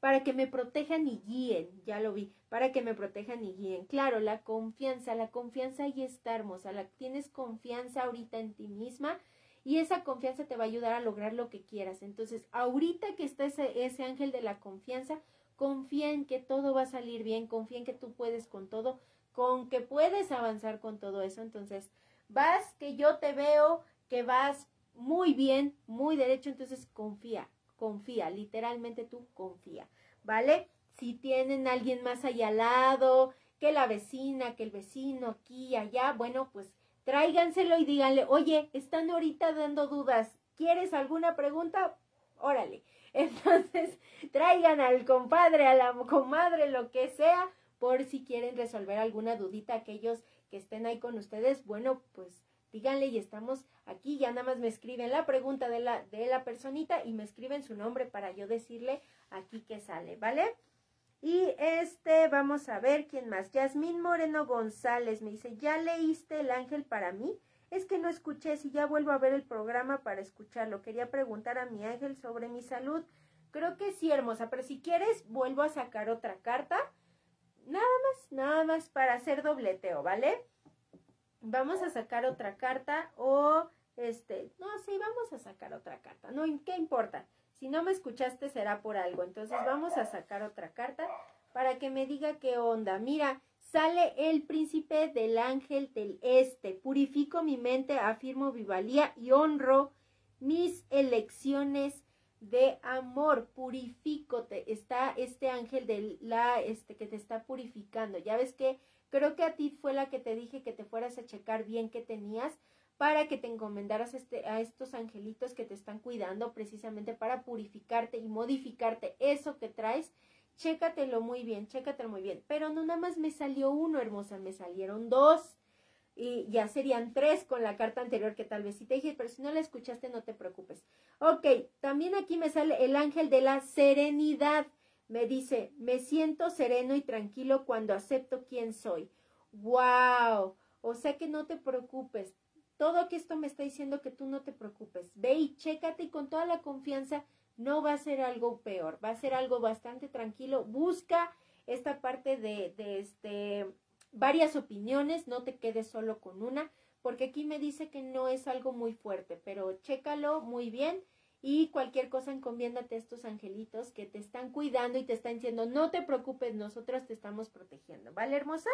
para que me protejan y guíen, ya lo vi, para que me protejan y guíen. Claro, la confianza, la confianza ahí está hermosa, la, tienes confianza ahorita en ti misma y esa confianza te va a ayudar a lograr lo que quieras. Entonces, ahorita que está ese, ese ángel de la confianza, confía en que todo va a salir bien, confía en que tú puedes con todo, con que puedes avanzar con todo eso. Entonces, vas, que yo te veo, que vas muy bien, muy derecho, entonces confía, confía, literalmente tú confía, ¿vale? Si tienen alguien más allá al lado, que la vecina, que el vecino aquí allá, bueno, pues tráiganselo y díganle, oye, están ahorita dando dudas, ¿quieres alguna pregunta? Órale, entonces, traigan al compadre, a la comadre, lo que sea, por si quieren resolver alguna dudita, aquellos que estén ahí con ustedes, bueno, pues díganle y estamos aquí, ya nada más me escriben la pregunta de la, de la personita y me escriben su nombre para yo decirle aquí que sale, ¿vale? Y este, vamos a ver quién más. Yasmín Moreno González me dice, ¿ya leíste El Ángel para mí? Es que no escuché, si ya vuelvo a ver el programa para escucharlo. Quería preguntar a mi ángel sobre mi salud. Creo que sí, hermosa, pero si quieres, vuelvo a sacar otra carta. Nada más, nada más para hacer dobleteo, ¿vale? Vamos a sacar otra carta o este, no, sí, vamos a sacar otra carta. No, ¿qué importa? Si no me escuchaste será por algo. Entonces vamos a sacar otra carta para que me diga qué onda. Mira, Sale el príncipe del ángel del este. Purifico mi mente, afirmo vivalía y honro mis elecciones de amor. Purifícote. Está este ángel de la, este, que te está purificando. Ya ves que creo que a ti fue la que te dije que te fueras a checar bien qué tenías para que te encomendaras este, a estos angelitos que te están cuidando precisamente para purificarte y modificarte eso que traes chécatelo muy bien, chécatelo muy bien. Pero no nada más me salió uno, hermosa, me salieron dos. Y ya serían tres con la carta anterior que tal vez sí te dije, pero si no la escuchaste no te preocupes. Ok, también aquí me sale el ángel de la serenidad. Me dice, me siento sereno y tranquilo cuando acepto quién soy. ¡Wow! O sea que no te preocupes. Todo que esto me está diciendo que tú no te preocupes. Ve y chécate y con toda la confianza no va a ser algo peor, va a ser algo bastante tranquilo. Busca esta parte de, de este, varias opiniones, no te quedes solo con una, porque aquí me dice que no es algo muy fuerte, pero chécalo muy bien y cualquier cosa encomiéndate a estos angelitos que te están cuidando y te están diciendo, no te preocupes, nosotros te estamos protegiendo, ¿vale, hermosa?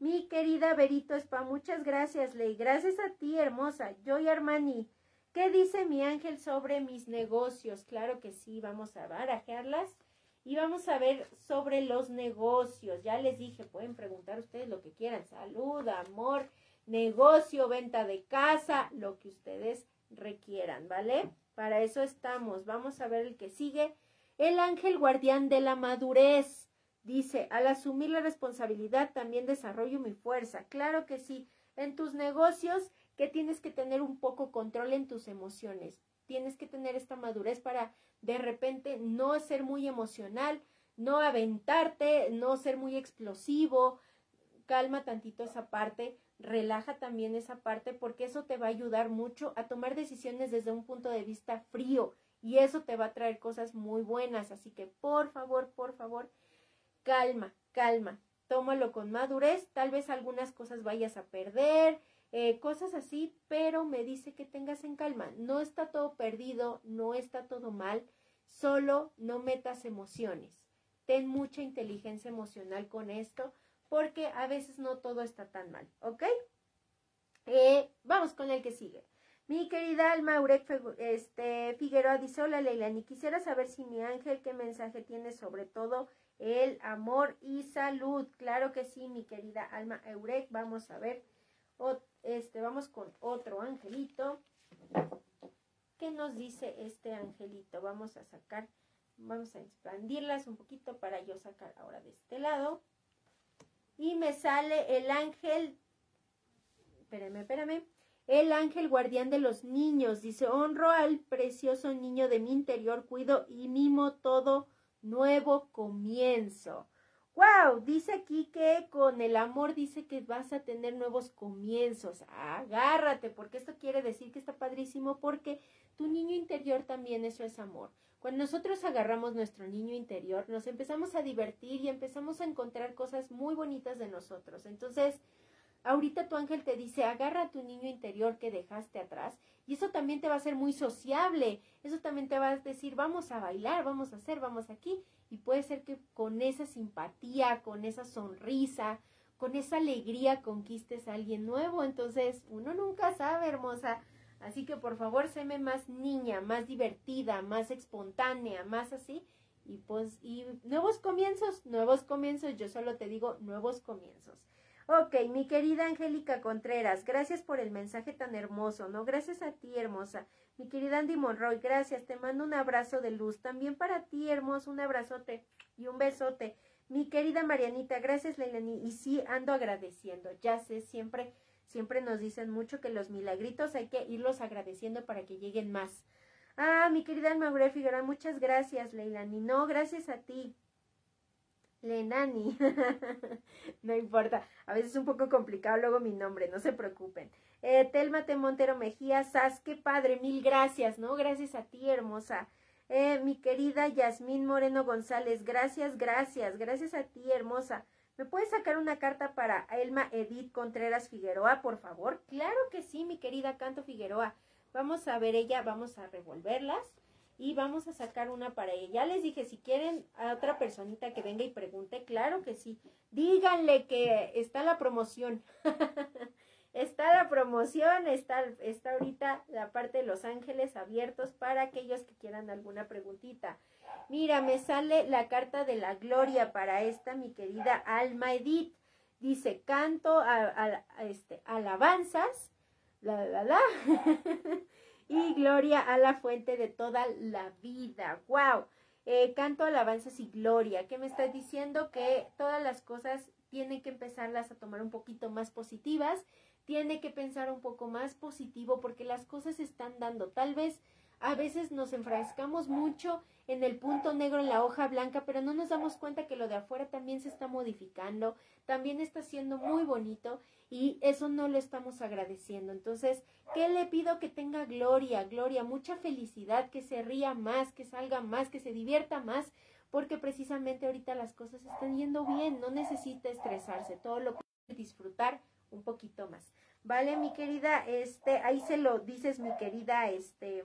Mi querida Berito Spa, muchas gracias, Ley. Gracias a ti, hermosa. Joy Armani, ¿qué dice mi ángel sobre mis negocios? Claro que sí, vamos a barajarlas y vamos a ver sobre los negocios. Ya les dije, pueden preguntar ustedes lo que quieran. Salud, amor, negocio, venta de casa, lo que ustedes requieran, ¿vale? Para eso estamos. Vamos a ver el que sigue. El ángel guardián de la madurez. Dice, al asumir la responsabilidad también desarrollo mi fuerza. Claro que sí. En tus negocios, que tienes que tener un poco control en tus emociones. Tienes que tener esta madurez para de repente no ser muy emocional, no aventarte, no ser muy explosivo. Calma tantito esa parte, relaja también esa parte porque eso te va a ayudar mucho a tomar decisiones desde un punto de vista frío y eso te va a traer cosas muy buenas. Así que por favor, por favor, calma, calma, tómalo con madurez, tal vez algunas cosas vayas a perder, eh, cosas así, pero me dice que tengas en calma, no está todo perdido, no está todo mal, solo no metas emociones, ten mucha inteligencia emocional con esto, porque a veces no todo está tan mal, ¿ok? Eh, vamos con el que sigue. Mi querida Alma Eurek este, Figueroa dice, hola Leilani, quisiera saber si mi ángel, qué mensaje tiene sobre todo el amor y salud. Claro que sí, mi querida Alma Eurek. Vamos a ver, este, vamos con otro angelito. ¿Qué nos dice este angelito? Vamos a sacar, vamos a expandirlas un poquito para yo sacar ahora de este lado. Y me sale el ángel, espérame, espérame, el ángel guardián de los niños. Dice, honro al precioso niño de mi interior, cuido y mimo todo nuevo comienzo. Wow, dice aquí que con el amor dice que vas a tener nuevos comienzos. Agárrate, porque esto quiere decir que está padrísimo porque tu niño interior también eso es amor. Cuando nosotros agarramos nuestro niño interior, nos empezamos a divertir y empezamos a encontrar cosas muy bonitas de nosotros. Entonces, Ahorita tu ángel te dice, agarra a tu niño interior que dejaste atrás y eso también te va a ser muy sociable. Eso también te va a decir, vamos a bailar, vamos a hacer, vamos aquí. Y puede ser que con esa simpatía, con esa sonrisa, con esa alegría conquistes a alguien nuevo. Entonces, uno nunca sabe, hermosa. Así que por favor, séme más niña, más divertida, más espontánea, más así. Y pues, y nuevos comienzos, nuevos comienzos. Yo solo te digo nuevos comienzos. Ok, mi querida Angélica Contreras, gracias por el mensaje tan hermoso, ¿no? Gracias a ti, hermosa. Mi querida Andy Monroy, gracias, te mando un abrazo de luz. También para ti, hermoso, un abrazote y un besote. Mi querida Marianita, gracias, Leilani. Y sí, ando agradeciendo. Ya sé, siempre, siempre nos dicen mucho que los milagritos hay que irlos agradeciendo para que lleguen más. Ah, mi querida Almaure Figueroa, muchas gracias, Leilani. No, gracias a ti. Lenani. no importa. A veces es un poco complicado luego mi nombre, no se preocupen. Eh, Telma Montero Mejía, Sas, qué padre, mil gracias, ¿no? Gracias a ti, hermosa. Eh, mi querida Yasmín Moreno González, gracias, gracias, gracias a ti, hermosa. ¿Me puedes sacar una carta para Elma Edith Contreras Figueroa, por favor? Claro que sí, mi querida Canto Figueroa. Vamos a ver ella, vamos a revolverlas y vamos a sacar una para ella. Ya les dije, si quieren a otra personita que venga y pregunte, claro que sí. Díganle que está la promoción. está la promoción, está, está ahorita la parte de Los Ángeles abiertos para aquellos que quieran alguna preguntita. Mira, me sale la carta de la gloria para esta, mi querida Alma Edith. Dice, canto a, este, alabanzas, la, la, la. y gloria a la fuente de toda la vida. ¡Wow! Eh, canto alabanzas y gloria. ¿Qué me está diciendo? Que todas las cosas tienen que empezarlas a tomar un poquito más positivas. Tiene que pensar un poco más positivo porque las cosas están dando. Tal vez A veces nos enfrascamos mucho en el punto negro en la hoja blanca, pero no nos damos cuenta que lo de afuera también se está modificando, también está siendo muy bonito y eso no lo estamos agradeciendo. Entonces, ¿qué le pido? Que tenga gloria, gloria, mucha felicidad, que se ría más, que salga más, que se divierta más, porque precisamente ahorita las cosas están yendo bien, no necesita estresarse, todo lo puede disfrutar un poquito más. Vale, mi querida, este, ahí se lo dices, mi querida, este,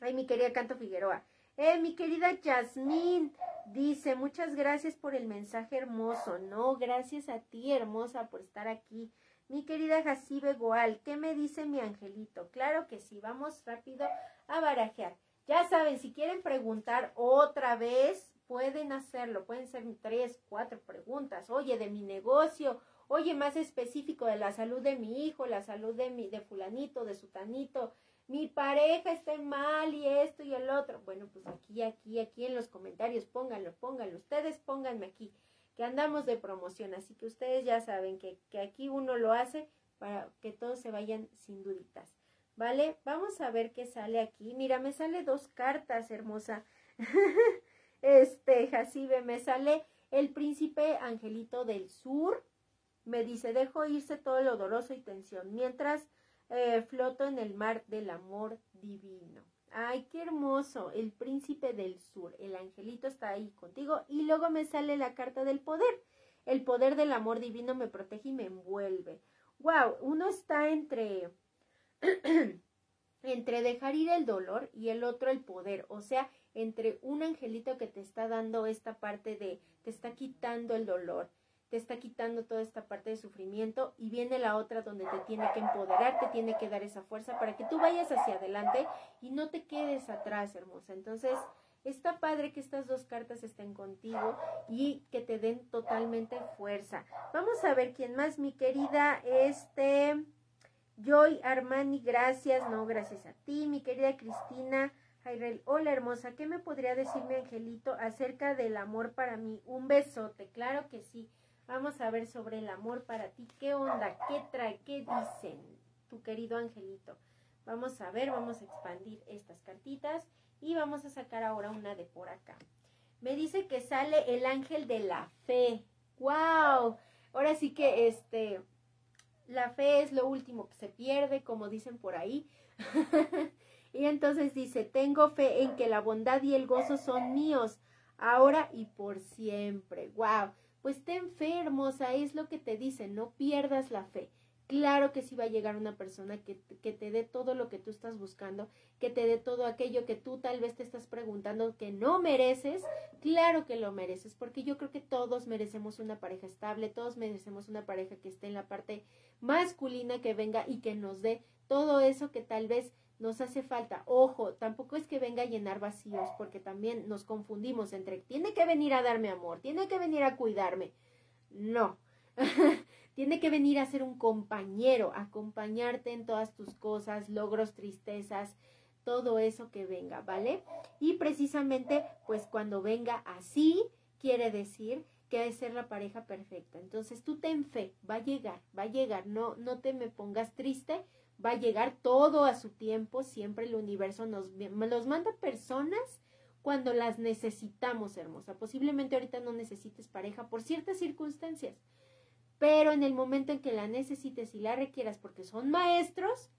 ay, mi querida Canto Figueroa. Eh, mi querida Yasmín dice, muchas gracias por el mensaje hermoso. No, gracias a ti, hermosa, por estar aquí. Mi querida Jacibe Goal, ¿qué me dice mi angelito? Claro que sí, vamos rápido a barajear. Ya saben, si quieren preguntar otra vez, pueden hacerlo. Pueden ser tres, cuatro preguntas. Oye, de mi negocio. Oye, más específico de la salud de mi hijo, la salud de mi, de fulanito, de sutanito, mi pareja está mal y esto y el otro. Bueno, pues aquí, aquí, aquí en los comentarios, pónganlo, pónganlo. Ustedes pónganme aquí, que andamos de promoción. Así que ustedes ya saben que, que aquí uno lo hace para que todos se vayan sin duditas. ¿Vale? Vamos a ver qué sale aquí. Mira, me sale dos cartas, hermosa. este, Jacibe, me sale el príncipe angelito del sur. Me dice, dejo irse todo lo doloroso y tensión. Mientras eh, floto en el mar del amor divino. Ay, qué hermoso, el príncipe del sur, el angelito está ahí contigo y luego me sale la carta del poder. El poder del amor divino me protege y me envuelve. Wow, uno está entre entre dejar ir el dolor y el otro el poder, o sea, entre un angelito que te está dando esta parte de te está quitando el dolor, te está quitando toda esta parte de sufrimiento y viene la otra donde te tiene que empoderar, te tiene que dar esa fuerza para que tú vayas hacia adelante y no te quedes atrás, hermosa. Entonces, está padre que estas dos cartas estén contigo y que te den totalmente fuerza. Vamos a ver quién más, mi querida, este, Joy Armani, gracias, no, gracias a ti, mi querida Cristina. Jairel, hola hermosa, ¿qué me podría decir mi angelito acerca del amor para mí? Un besote, claro que sí. Vamos a ver sobre el amor para ti. ¿Qué onda? ¿Qué trae? ¿Qué dicen? Tu querido angelito. Vamos a ver, vamos a expandir estas cartitas y vamos a sacar ahora una de por acá. Me dice que sale el ángel de la fe. ¡Wow! Ahora sí que este, la fe es lo último que se pierde, como dicen por ahí. y entonces dice, tengo fe en que la bondad y el gozo son míos, ahora y por siempre. ¡Wow! Pues ten fe, hermosa, es lo que te dice, no pierdas la fe. Claro que sí va a llegar una persona que, que, te dé todo lo que tú estás buscando, que te dé todo aquello que tú tal vez te estás preguntando que no mereces. Claro que lo mereces, porque yo creo que todos merecemos una pareja estable, todos merecemos una pareja que esté en la parte masculina, que venga y que nos dé todo eso que tal vez nos hace falta. Ojo, tampoco es que venga a llenar vacíos, porque también nos confundimos entre tiene que venir a darme amor, tiene que venir a cuidarme. No, tiene que venir a ser un compañero, acompañarte en todas tus cosas, logros, tristezas, todo eso que venga, ¿vale? Y precisamente, pues cuando venga así, quiere decir que debe ser la pareja perfecta. Entonces tú ten fe, va a llegar, va a llegar, no, no te me pongas triste va a llegar todo a su tiempo, siempre el universo nos, nos manda personas cuando las necesitamos, hermosa. Posiblemente ahorita no necesites pareja por ciertas circunstancias, pero en el momento en que la necesites y la requieras porque son maestros,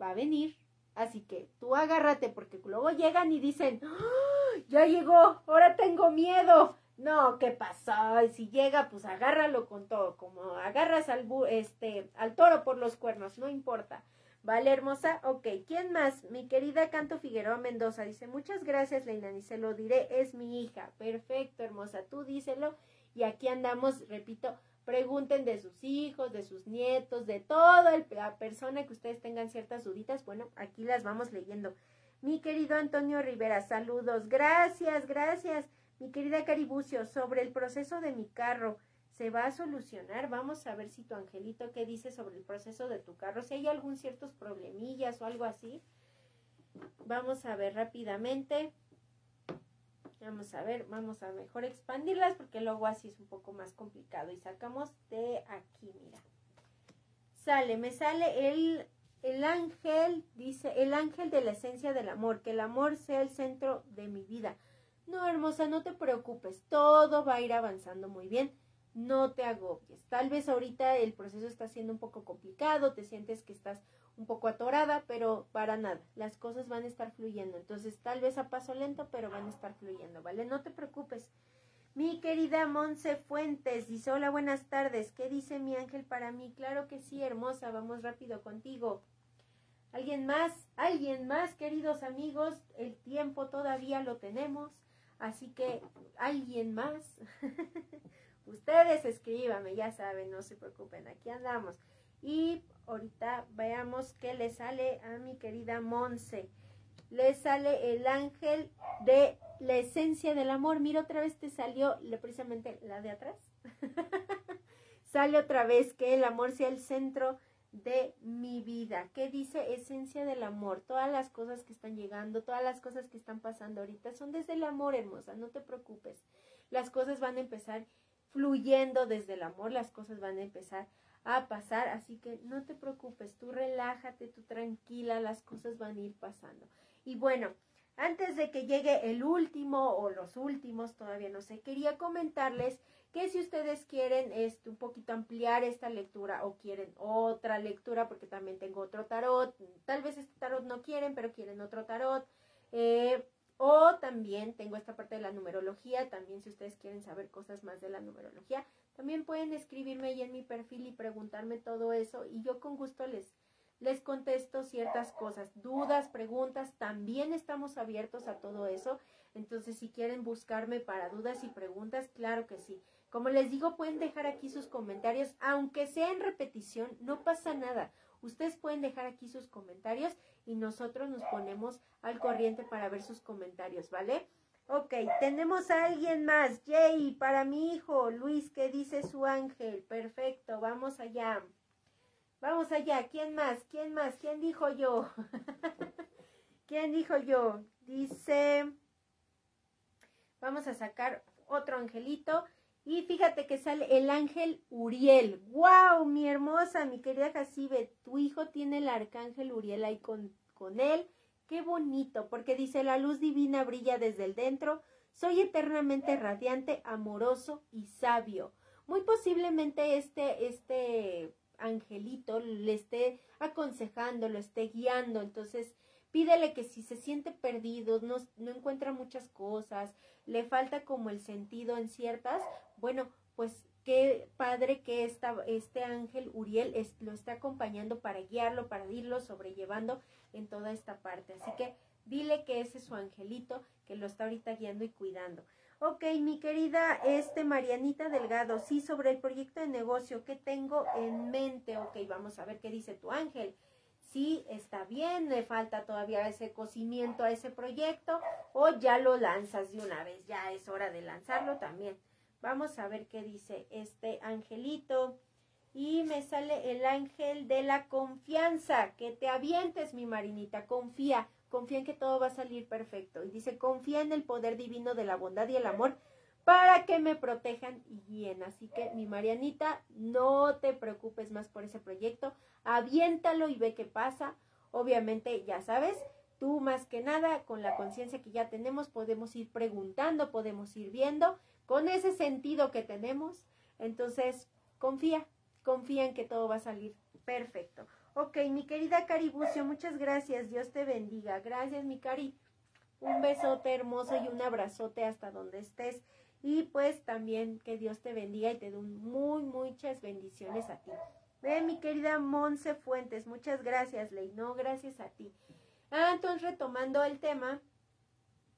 va a venir. Así que tú agárrate porque luego llegan y dicen, ¡Ah! ya llegó, ahora tengo miedo. No, ¿qué pasó? Y si llega, pues agárralo con todo, como agarras al, este, al toro por los cuernos, no importa. ¿Vale, hermosa? Ok, ¿quién más? Mi querida Canto Figueroa Mendoza dice, muchas gracias, Leina, ni se lo diré, es mi hija. Perfecto, hermosa, tú díselo. Y aquí andamos, repito, pregunten de sus hijos, de sus nietos, de toda la persona que ustedes tengan ciertas duditas. Bueno, aquí las vamos leyendo. Mi querido Antonio Rivera, saludos. Gracias, gracias. Mi querida Caribucio, sobre el proceso de mi carro se va a solucionar. Vamos a ver si tu angelito qué dice sobre el proceso de tu carro, si hay algún ciertos problemillas o algo así. Vamos a ver rápidamente. Vamos a ver, vamos a mejor expandirlas porque luego así es un poco más complicado. Y sacamos de aquí, mira. Sale, me sale el el ángel dice, el ángel de la esencia del amor, que el amor sea el centro de mi vida. No, hermosa, no te preocupes, todo va a ir avanzando muy bien, no te agobies. Tal vez ahorita el proceso está siendo un poco complicado, te sientes que estás un poco atorada, pero para nada, las cosas van a estar fluyendo. Entonces, tal vez a paso lento, pero van a estar fluyendo, ¿vale? No te preocupes. Mi querida Monse Fuentes dice, hola, buenas tardes. ¿Qué dice mi ángel para mí? Claro que sí, hermosa, vamos rápido contigo. ¿Alguien más? ¿Alguien más, queridos amigos? El tiempo todavía lo tenemos. Así que, ¿alguien más? Ustedes escríbanme, ya saben, no se preocupen, aquí andamos. Y ahorita veamos qué le sale a mi querida Monse. Le sale el ángel de la esencia del amor. Mira, otra vez te salió precisamente la de atrás. sale otra vez que el amor sea el centro de mi vida. ¿Qué dice esencia del amor? Todas las cosas que están llegando, todas las cosas que están pasando ahorita son desde el amor, hermosa. No te preocupes. Las cosas van a empezar fluyendo desde el amor, las cosas van a empezar a pasar, así que no te preocupes, tú relájate, tú tranquila, las cosas van a ir pasando. Y bueno, antes de que llegue el último o los últimos, todavía no sé, quería comentarles que si ustedes quieren este, un poquito ampliar esta lectura o quieren otra lectura, porque también tengo otro tarot, tal vez este tarot no quieren, pero quieren otro tarot, eh, o también tengo esta parte de la numerología, también si ustedes quieren saber cosas más de la numerología, también pueden escribirme ahí en mi perfil y preguntarme todo eso y yo con gusto les, les contesto ciertas cosas, dudas, preguntas, también estamos abiertos a todo eso. Entonces, si quieren buscarme para dudas y preguntas, claro que sí. Como les digo, pueden dejar aquí sus comentarios, aunque sea en repetición, no pasa nada. Ustedes pueden dejar aquí sus comentarios y nosotros nos ponemos al corriente para ver sus comentarios, ¿vale? Ok, tenemos a alguien más. Jay, para mi hijo, Luis, ¿qué dice su ángel? Perfecto, vamos allá. Vamos allá. ¿Quién más? ¿Quién más? ¿Quién dijo yo? ¿Quién dijo yo? Dice, vamos a sacar otro angelito. Y fíjate que sale el ángel Uriel. ¡Wow! Mi hermosa, mi querida Jacibe, tu hijo tiene el arcángel Uriel ahí con, con él. ¡Qué bonito! Porque dice, la luz divina brilla desde el dentro. Soy eternamente radiante, amoroso y sabio. Muy posiblemente este, este angelito le esté aconsejando, lo esté guiando. Entonces, pídele que si se siente perdido, no, no encuentra muchas cosas, le falta como el sentido en ciertas, bueno, pues qué padre que esta, este ángel Uriel lo está acompañando para guiarlo, para irlo sobrellevando en toda esta parte. Así que dile que ese es su angelito que lo está ahorita guiando y cuidando. Ok, mi querida este Marianita Delgado, sí, sobre el proyecto de negocio que tengo en mente. Ok, vamos a ver qué dice tu ángel si está bien, le falta todavía ese cocimiento a ese proyecto o ya lo lanzas de una vez, ya es hora de lanzarlo también. Vamos a ver qué dice este angelito. Y me sale el ángel de la confianza, que te avientes mi marinita, confía, confía en que todo va a salir perfecto. Y dice, confía en el poder divino de la bondad y el amor para que me protejan y guíen. Así que mi Marianita, no te preocupes más por ese proyecto, aviéntalo y ve qué pasa. Obviamente, ya sabes, tú más que nada, con la conciencia que ya tenemos, podemos ir preguntando, podemos ir viendo, con ese sentido que tenemos. Entonces, confía, confía en que todo va a salir perfecto. Ok, mi querida Caribucio, muchas gracias. Dios te bendiga. Gracias, mi Cari. Un besote hermoso y un abrazote hasta donde estés. Y pues también que Dios te bendiga y te dé muy, muchas bendiciones a ti. Ve, mi querida Monse Fuentes, muchas gracias, Ley. No, gracias a ti. Ah, entonces retomando el tema,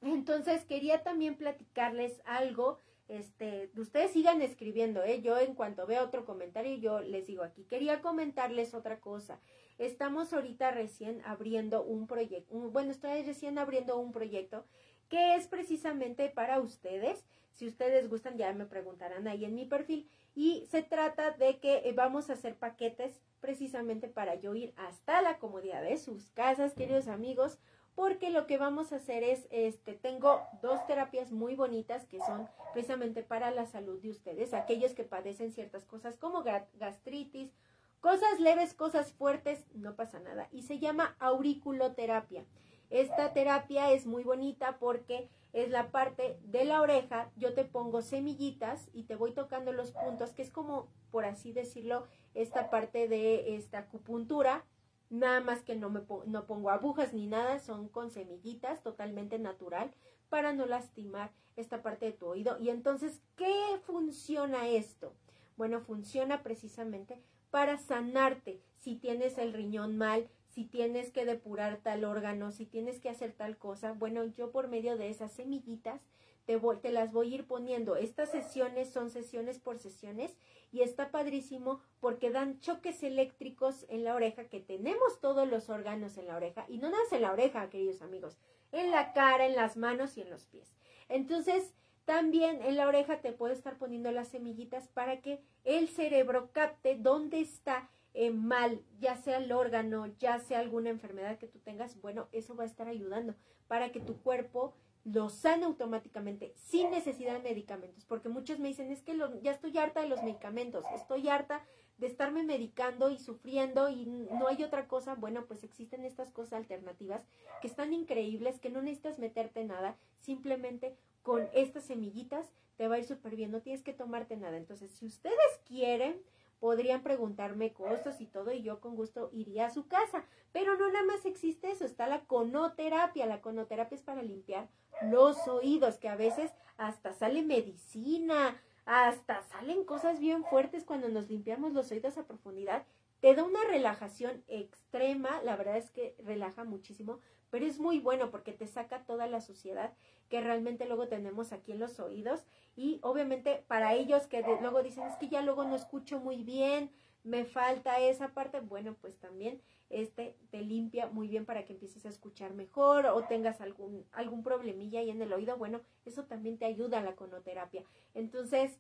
entonces quería también platicarles algo. Este, ustedes sigan escribiendo, ¿eh? Yo en cuanto vea otro comentario, yo les digo aquí. Quería comentarles otra cosa. Estamos ahorita recién abriendo un proyecto, bueno, estoy recién abriendo un proyecto que es precisamente para ustedes si ustedes gustan, ya me preguntarán ahí en mi perfil. Y se trata de que eh, vamos a hacer paquetes precisamente para yo ir hasta la comodidad de sus casas, queridos amigos, porque lo que vamos a hacer es, este, tengo dos terapias muy bonitas que son precisamente para la salud de ustedes, aquellos que padecen ciertas cosas como gastritis, Cosas leves, cosas fuertes, no pasa nada. Y se llama auriculoterapia. Esta terapia es muy bonita porque es la parte de la oreja, yo te pongo semillitas y te voy tocando los puntos, que es como, por así decirlo, esta parte de esta acupuntura, nada más que no me no pongo agujas ni nada, son con semillitas, totalmente natural, para no lastimar esta parte de tu oído. Y entonces, ¿qué funciona esto? Bueno, funciona precisamente para sanarte si tienes el riñón mal, si tienes que depurar tal órgano, si tienes que hacer tal cosa, bueno, yo por medio de esas semillitas te, voy, te las voy a ir poniendo. Estas sesiones son sesiones por sesiones y está padrísimo porque dan choques eléctricos en la oreja, que tenemos todos los órganos en la oreja, y no nada en la oreja, queridos amigos, en la cara, en las manos y en los pies. Entonces, también en la oreja te puedo estar poniendo las semillitas para que el cerebro capte dónde está eh, mal, ya sea el órgano, ya sea alguna enfermedad que tú tengas, bueno, eso va a estar ayudando para que tu cuerpo lo sane automáticamente sin necesidad de medicamentos, porque muchos me dicen, es que ya estoy harta de los medicamentos, estoy harta de estarme medicando y sufriendo y no hay otra cosa, bueno, pues existen estas cosas alternativas que están increíbles, que no necesitas meterte nada, simplemente con estas semillitas te va a ir súper bien, no tienes que tomarte nada. Entonces, si ustedes quieren, podrían preguntarme cosas y todo y yo con gusto iría a su casa. Pero no nada más existe eso, está la conoterapia. La conoterapia es para limpiar los oídos, que a veces hasta sale medicina, hasta salen cosas bien fuertes cuando nos limpiamos los oídos a profundidad. Te da una relajación extrema, la verdad es que relaja muchísimo, pero es muy bueno porque te saca toda la suciedad que realmente luego tenemos aquí en los oídos y obviamente para ellos que luego dicen es que ya luego no escucho muy bien, me falta esa parte, bueno, pues también este te limpia muy bien para que empieces a escuchar mejor o tengas algún algún problemilla ahí en el oído, bueno, eso también te ayuda a la conoterapia. Entonces,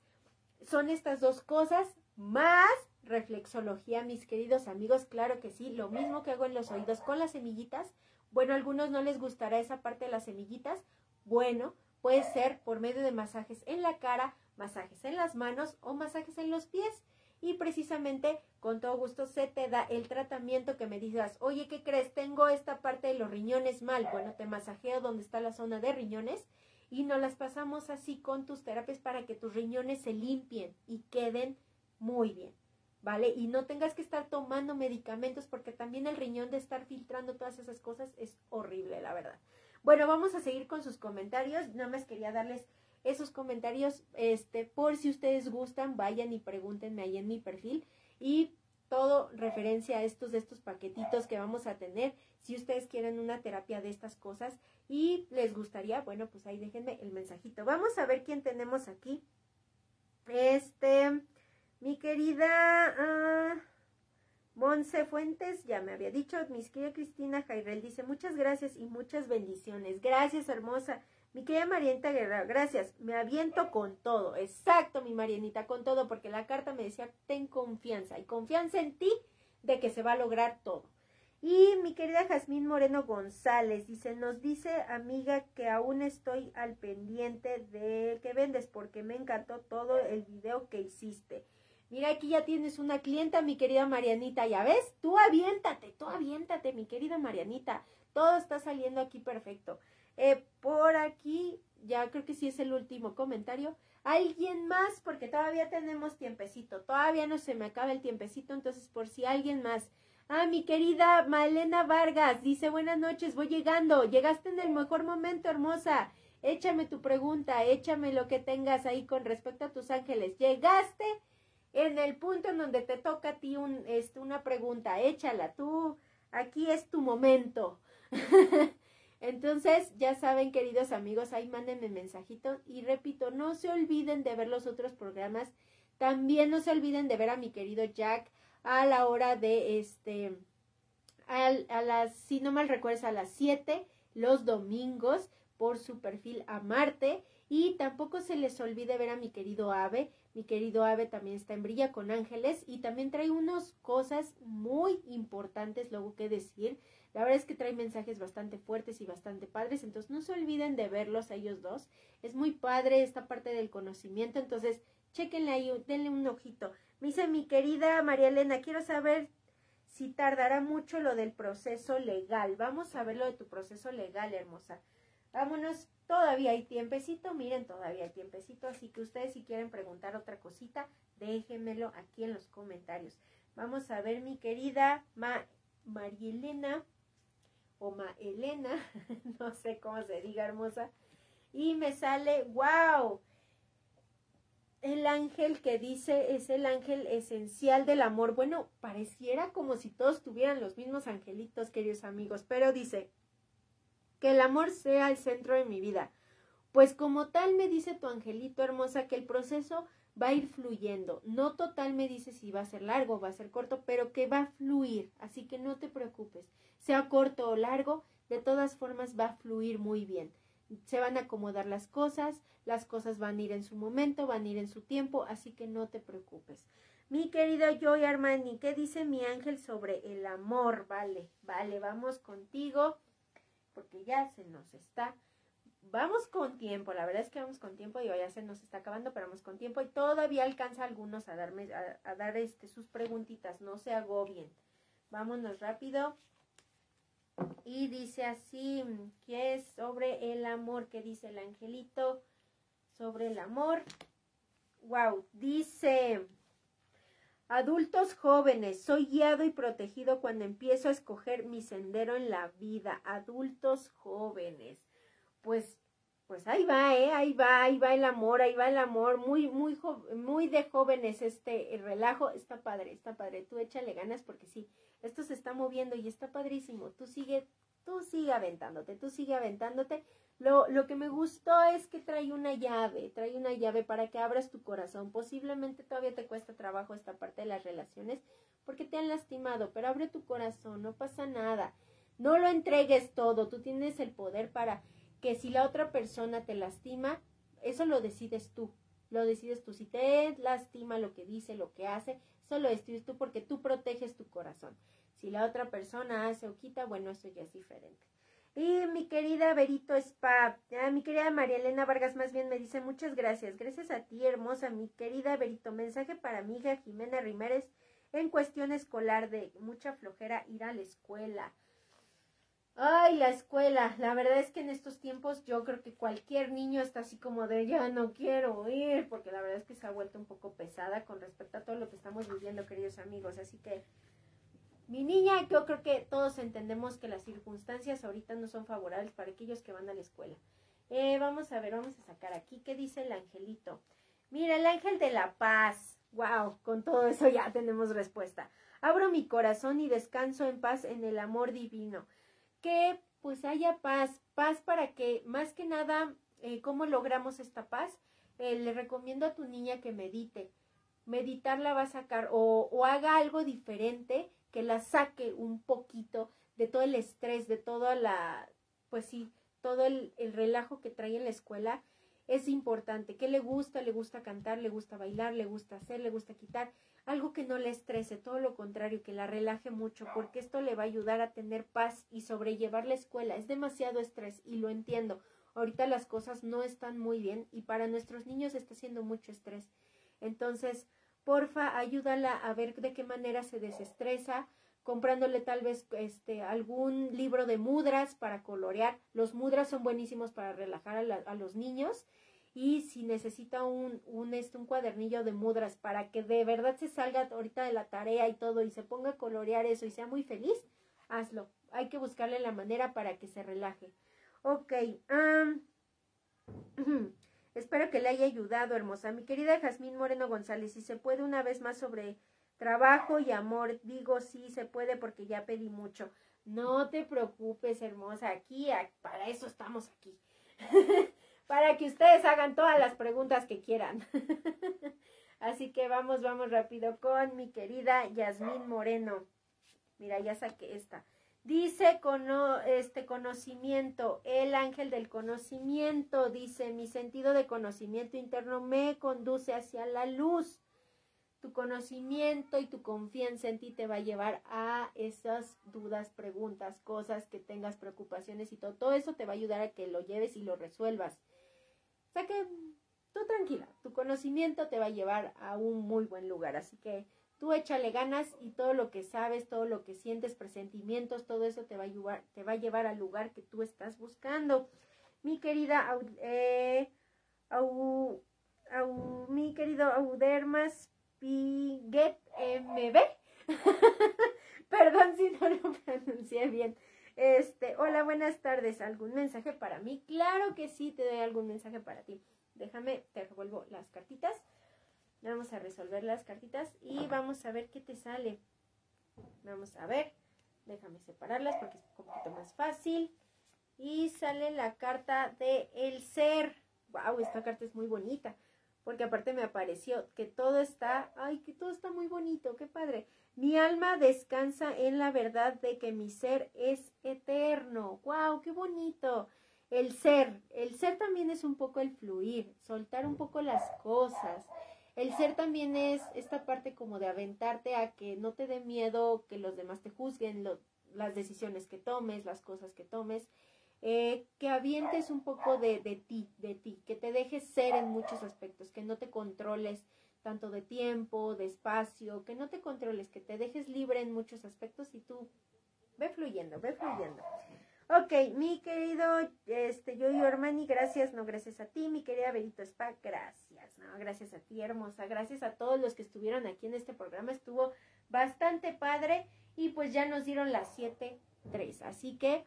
son estas dos cosas más reflexología, mis queridos amigos, claro que sí, lo mismo que hago en los oídos con las semillitas. Bueno, a algunos no les gustará esa parte de las semillitas, bueno, puede ser por medio de masajes en la cara, masajes en las manos o masajes en los pies. Y precisamente con todo gusto se te da el tratamiento que me digas, oye, ¿qué crees? Tengo esta parte de los riñones mal. Bueno, te masajeo donde está la zona de riñones y nos las pasamos así con tus terapias para que tus riñones se limpien y queden muy bien. ¿Vale? Y no tengas que estar tomando medicamentos porque también el riñón de estar filtrando todas esas cosas es horrible, la verdad. Bueno, vamos a seguir con sus comentarios. Nada más quería darles esos comentarios, este, por si ustedes gustan, vayan y pregúntenme ahí en mi perfil y todo referencia a estos de estos paquetitos que vamos a tener. Si ustedes quieren una terapia de estas cosas y les gustaría, bueno, pues ahí déjenme el mensajito. Vamos a ver quién tenemos aquí. Este, mi querida ah, Monse Fuentes, ya me había dicho, mi querida Cristina Jairel dice, muchas gracias y muchas bendiciones. Gracias, hermosa. Mi querida Marianita Guerrero, gracias. Me aviento con todo. Exacto, mi Marianita, con todo, porque la carta me decía, ten confianza y confianza en ti de que se va a lograr todo. Y mi querida Jazmín Moreno González dice, nos dice amiga que aún estoy al pendiente de que vendes porque me encantó todo el video que hiciste. Mira, aquí ya tienes una clienta, mi querida Marianita, ¿ya ves? Tú aviéntate, tú aviéntate, mi querida Marianita. Todo está saliendo aquí perfecto. Eh, por aquí, ya creo que sí es el último comentario. ¿Alguien más? Porque todavía tenemos tiempecito. Todavía no se me acaba el tiempecito, entonces por si alguien más. Ah, mi querida Malena Vargas dice buenas noches, voy llegando. Llegaste en el mejor momento, hermosa. Échame tu pregunta, échame lo que tengas ahí con respecto a tus ángeles. Llegaste en el punto en donde te toca a ti un, este, una pregunta, échala, tú, aquí es tu momento. Entonces, ya saben, queridos amigos, ahí mándenme mensajitos y repito, no se olviden de ver los otros programas. También no se olviden de ver a mi querido Jack a la hora de este, a, a las, si no mal recuerdas, a las 7 los domingos por su perfil a Marte. Y tampoco se les olvide ver a mi querido Ave mi querido Ave también está en Brilla con Ángeles y también trae unas cosas muy importantes luego que decir. La verdad es que trae mensajes bastante fuertes y bastante padres, entonces no se olviden de verlos a ellos dos. Es muy padre esta parte del conocimiento, entonces Chequenle ahí, denle un ojito. Me dice mi querida María Elena, quiero saber si tardará mucho lo del proceso legal. Vamos a ver lo de tu proceso legal, hermosa. Vámonos, todavía hay tiempecito, miren, todavía hay tiempecito, así que ustedes si quieren preguntar otra cosita, déjenmelo aquí en los comentarios. Vamos a ver mi querida Ma María Elena o Ma Elena, no sé cómo se diga hermosa, y me sale, wow, el ángel que dice es el ángel esencial del amor. Bueno, pareciera como si todos tuvieran los mismos angelitos, queridos amigos, pero dice que el amor sea el centro de mi vida. Pues como tal me dice tu angelito hermosa que el proceso va a ir fluyendo. No total me dice si va a ser largo o va a ser corto, pero que va a fluir. Así que no te preocupes. Sea corto o largo, de todas formas va a fluir muy bien se van a acomodar las cosas, las cosas van a ir en su momento, van a ir en su tiempo, así que no te preocupes. Mi querido Joy Armani, ¿qué dice mi ángel sobre el amor? Vale, vale, vamos contigo, porque ya se nos está. Vamos con tiempo, la verdad es que vamos con tiempo, y ya se nos está acabando, pero vamos con tiempo y todavía alcanza algunos a darme, a, a dar este, sus preguntitas, no se agobien. Vámonos rápido. Y dice así, que es sobre el amor, que dice el angelito sobre el amor. Wow, dice, adultos jóvenes, soy guiado y protegido cuando empiezo a escoger mi sendero en la vida. Adultos jóvenes, pues, pues ahí va, eh, ahí va, ahí va el amor, ahí va el amor, muy, muy, muy de jóvenes este el relajo, está padre, está padre, tú échale ganas porque sí, esto se está moviendo y está padrísimo. Tú sigue, tú sigue aventándote, tú sigue aventándote. Lo, lo que me gustó es que trae una llave, trae una llave para que abras tu corazón. Posiblemente todavía te cuesta trabajo esta parte de las relaciones porque te han lastimado, pero abre tu corazón, no pasa nada. No lo entregues todo, tú tienes el poder para que si la otra persona te lastima, eso lo decides tú. Lo decides tú. Si te lastima lo que dice, lo que hace, solo esto tú porque tú proteges tu corazón. Si la otra persona hace o quita, bueno, eso ya es diferente. Y mi querida Berito Spa, ah, mi querida María Elena Vargas más bien me dice muchas gracias. Gracias a ti, hermosa, mi querida Berito. Mensaje para mi hija Jimena Riméres en cuestión escolar de mucha flojera ir a la escuela. Ay, la escuela. La verdad es que en estos tiempos yo creo que cualquier niño está así como de ya no quiero ir, porque la verdad es que se ha vuelto un poco pesada con respecto a todo lo que estamos viviendo, queridos amigos. Así que mi niña, yo creo que todos entendemos que las circunstancias ahorita no son favorables para aquellos que van a la escuela. Eh, vamos a ver, vamos a sacar aquí qué dice el angelito. Mira, el ángel de la paz. Wow, con todo eso ya tenemos respuesta. Abro mi corazón y descanso en paz en el amor divino que pues haya paz, paz para que más que nada, eh, ¿cómo logramos esta paz? Eh, le recomiendo a tu niña que medite. Meditar la va a sacar o, o haga algo diferente que la saque un poquito de todo el estrés, de toda la, pues sí, todo el, el relajo que trae en la escuela. Es importante. ¿Qué le gusta? Le gusta cantar, le gusta bailar, le gusta hacer, le gusta quitar algo que no le estrese, todo lo contrario, que la relaje mucho, porque esto le va a ayudar a tener paz y sobrellevar la escuela. Es demasiado estrés y lo entiendo. Ahorita las cosas no están muy bien y para nuestros niños está siendo mucho estrés. Entonces, porfa, ayúdala a ver de qué manera se desestresa, comprándole tal vez este algún libro de mudras para colorear. Los mudras son buenísimos para relajar a, los niños y si necesita un, un, este, un cuadernillo de mudras para que de verdad se salga ahorita de la tarea y todo y se ponga a colorear eso y sea muy feliz, hazlo. Hay que buscarle la manera para que se relaje. Ok. espero que le haya ayudado, hermosa. Mi querida Jazmín Moreno González, si se puede una vez más sobre trabajo y amor, digo sí, se puede porque ya pedí mucho. No te preocupes, hermosa. Aquí, para eso estamos aquí. para que ustedes hagan todas las preguntas que quieran. Así que vamos, vamos rápido con mi querida Yasmín Moreno. Mira, ya saqué esta. Dice con este conocimiento, el ángel del conocimiento, dice, mi sentido de conocimiento interno me conduce hacia la luz. Tu conocimiento y tu confianza en ti te va a llevar a esas dudas, preguntas, cosas que tengas, preocupaciones y todo. Todo eso te va a ayudar a que lo lleves y lo resuelvas. O sea que tú tranquila, tu conocimiento te va a llevar a un muy buen lugar, así que tú échale ganas y todo lo que sabes, todo lo que sientes, presentimientos, todo eso te va a llevar, te va a llevar al lugar que tú estás buscando. Mi querida, eh, mi querido Audermas Piguet MB, perdón si no lo pronuncié bien. Este, hola, buenas tardes. ¿Algún mensaje para mí? Claro que sí, te doy algún mensaje para ti. Déjame, te revuelvo las cartitas. Vamos a resolver las cartitas y vamos a ver qué te sale. Vamos a ver. Déjame separarlas porque es un poquito más fácil. Y sale la carta de el ser. Wow, esta carta es muy bonita. Porque aparte me apareció que todo está, ay, que todo está muy bonito, qué padre. Mi alma descansa en la verdad de que mi ser es eterno. Wow, qué bonito. El ser, el ser también es un poco el fluir, soltar un poco las cosas, el ser también es esta parte como de aventarte a que no te dé miedo que los demás te juzguen, las decisiones que tomes, las cosas que tomes, eh, que avientes un poco de, de ti, de ti, que te dejes ser en muchos aspectos, que no te controles tanto de tiempo, de espacio, que no te controles, que te dejes libre en muchos aspectos y tú ve fluyendo, ve fluyendo. Ok, mi querido este, yo y Armani, gracias, no gracias a ti, mi querida Berito Spa, gracias, no, gracias a ti, hermosa, gracias a todos los que estuvieron aquí en este programa, estuvo bastante padre y pues ya nos dieron las 7.3, así que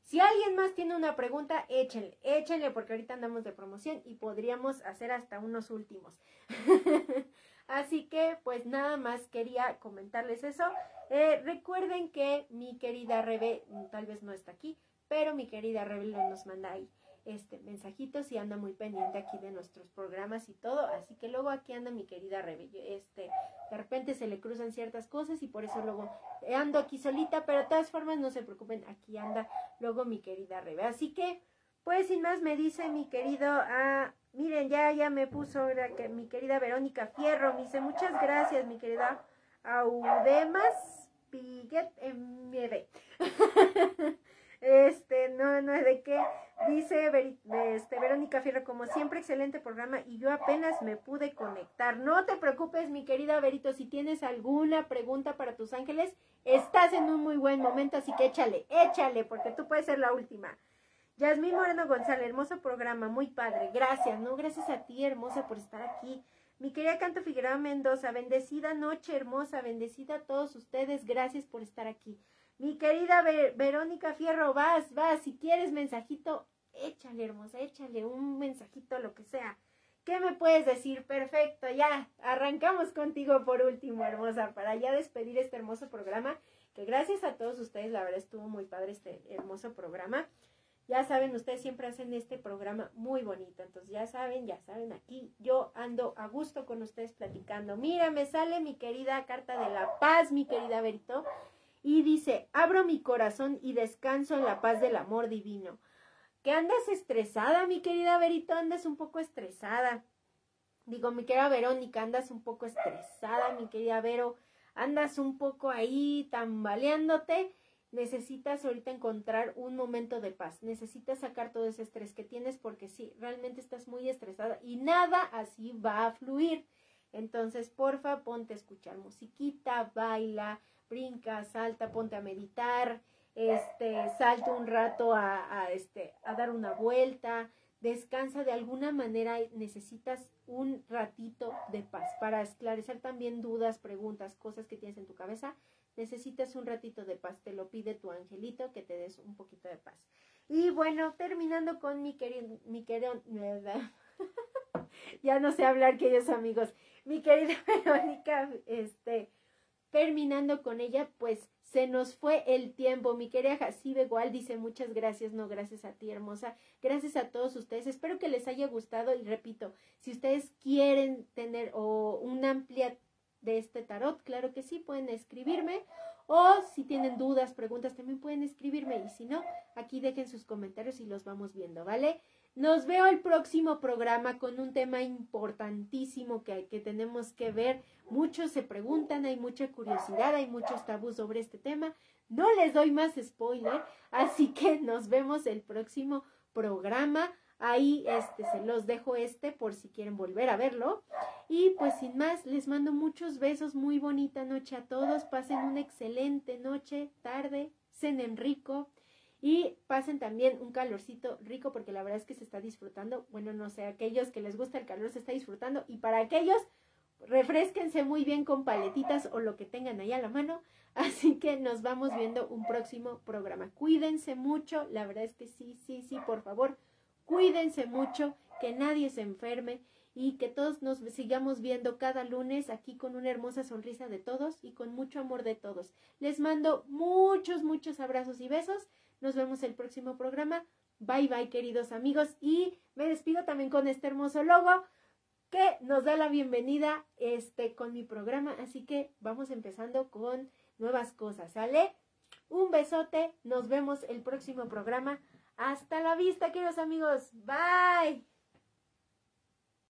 si alguien más tiene una pregunta, échenle, échenle porque ahorita andamos de promoción y podríamos hacer hasta unos últimos. Así que pues nada más quería comentarles eso. Eh, recuerden que mi querida Rebe, mm, tal vez no está aquí, pero mi querida Rebe nos manda ahí este mensajitos y anda muy pendiente aquí de nuestros programas y todo, así que luego aquí anda mi querida Rebe, este, de repente se le cruzan ciertas cosas y por eso luego ando aquí solita, pero de todas formas no se preocupen, aquí anda luego mi querida Rebe, así que pues sin más me dice mi querido ah, Miren, ya, ya me puso que mi querida Verónica Fierro. Me dice, muchas gracias, mi querida Audemas Piguet MD. este, no, no es de qué. Dice este, Verónica Fierro, como siempre, excelente programa y yo apenas me pude conectar. No te preocupes, mi querida Verito, si tienes alguna pregunta para tus ángeles, estás en un muy buen momento, así que échale, échale, porque tú puedes ser la última. Yasmín Moreno González, hermoso programa, muy padre. Gracias, ¿no? Gracias a ti, hermosa, por estar aquí. Mi querida Canto Figueroa Mendoza, bendecida noche, hermosa, bendecida a todos ustedes. Gracias por estar aquí. Mi querida Verónica Fierro, vas, vas. Si quieres mensajito, échale, hermosa, échale un mensajito, lo que sea. ¿Qué me puedes decir? Perfecto, ya. Arrancamos contigo por último, hermosa, para ya despedir este hermoso programa. Que gracias a todos ustedes, la verdad estuvo muy padre este hermoso programa. Ya saben, ustedes siempre hacen este programa muy bonito. Entonces, ya saben, ya saben, aquí yo ando a gusto con ustedes platicando. Mira, me sale mi querida carta de la paz, mi querida Berito. Y dice, abro mi corazón y descanso en la paz del amor divino. ¿Qué andas estresada, mi querida Berito? Andas un poco estresada. Digo, mi querida Verónica, andas un poco estresada, mi querida Vero. Andas un poco ahí tambaleándote necesitas ahorita encontrar un momento de paz, necesitas sacar todo ese estrés que tienes porque sí, realmente estás muy estresada y nada así va a fluir. Entonces, porfa, ponte a escuchar musiquita, baila, brinca, salta, ponte a meditar, este, salta un rato a, a, este, a dar una vuelta, descansa de alguna manera, necesitas un ratito de paz para esclarecer también dudas, preguntas, cosas que tienes en tu cabeza necesitas un ratito de paz, te lo pide tu angelito que te des un poquito de paz. Y bueno, terminando con mi querido, mi querido, ya no sé hablar queridos amigos, mi querida Verónica, este, terminando con ella, pues se nos fue el tiempo. Mi querida Jacibe igual dice muchas gracias, no gracias a ti, hermosa. Gracias a todos ustedes. Espero que les haya gustado y repito, si ustedes quieren tener o una amplia de este tarot, claro que sí, pueden escribirme o si tienen dudas, preguntas, también pueden escribirme y si no, aquí dejen sus comentarios y los vamos viendo, ¿vale? Nos veo el próximo programa con un tema importantísimo que, que tenemos que ver. Muchos se preguntan, hay mucha curiosidad, hay muchos tabús sobre este tema. No les doy más spoiler, así que nos vemos el próximo programa Ahí este, se los dejo este por si quieren volver a verlo. Y pues sin más, les mando muchos besos, muy bonita noche a todos. Pasen una excelente noche, tarde, cenen rico. Y pasen también un calorcito rico porque la verdad es que se está disfrutando. Bueno, no sé, aquellos que les gusta el calor se está disfrutando. Y para aquellos, refresquense muy bien con paletitas o lo que tengan ahí a la mano. Así que nos vamos viendo un próximo programa. Cuídense mucho, la verdad es que sí, sí, sí, por favor, Cuídense mucho, que nadie se enferme y que todos nos sigamos viendo cada lunes aquí con una hermosa sonrisa de todos y con mucho amor de todos. Les mando muchos, muchos abrazos y besos. Nos vemos el próximo programa. Bye bye queridos amigos y me despido también con este hermoso logo que nos da la bienvenida este con mi programa, así que vamos empezando con nuevas cosas, ¿sale? Un besote, nos vemos el próximo programa. Hasta la vista, queridos amigos. Bye.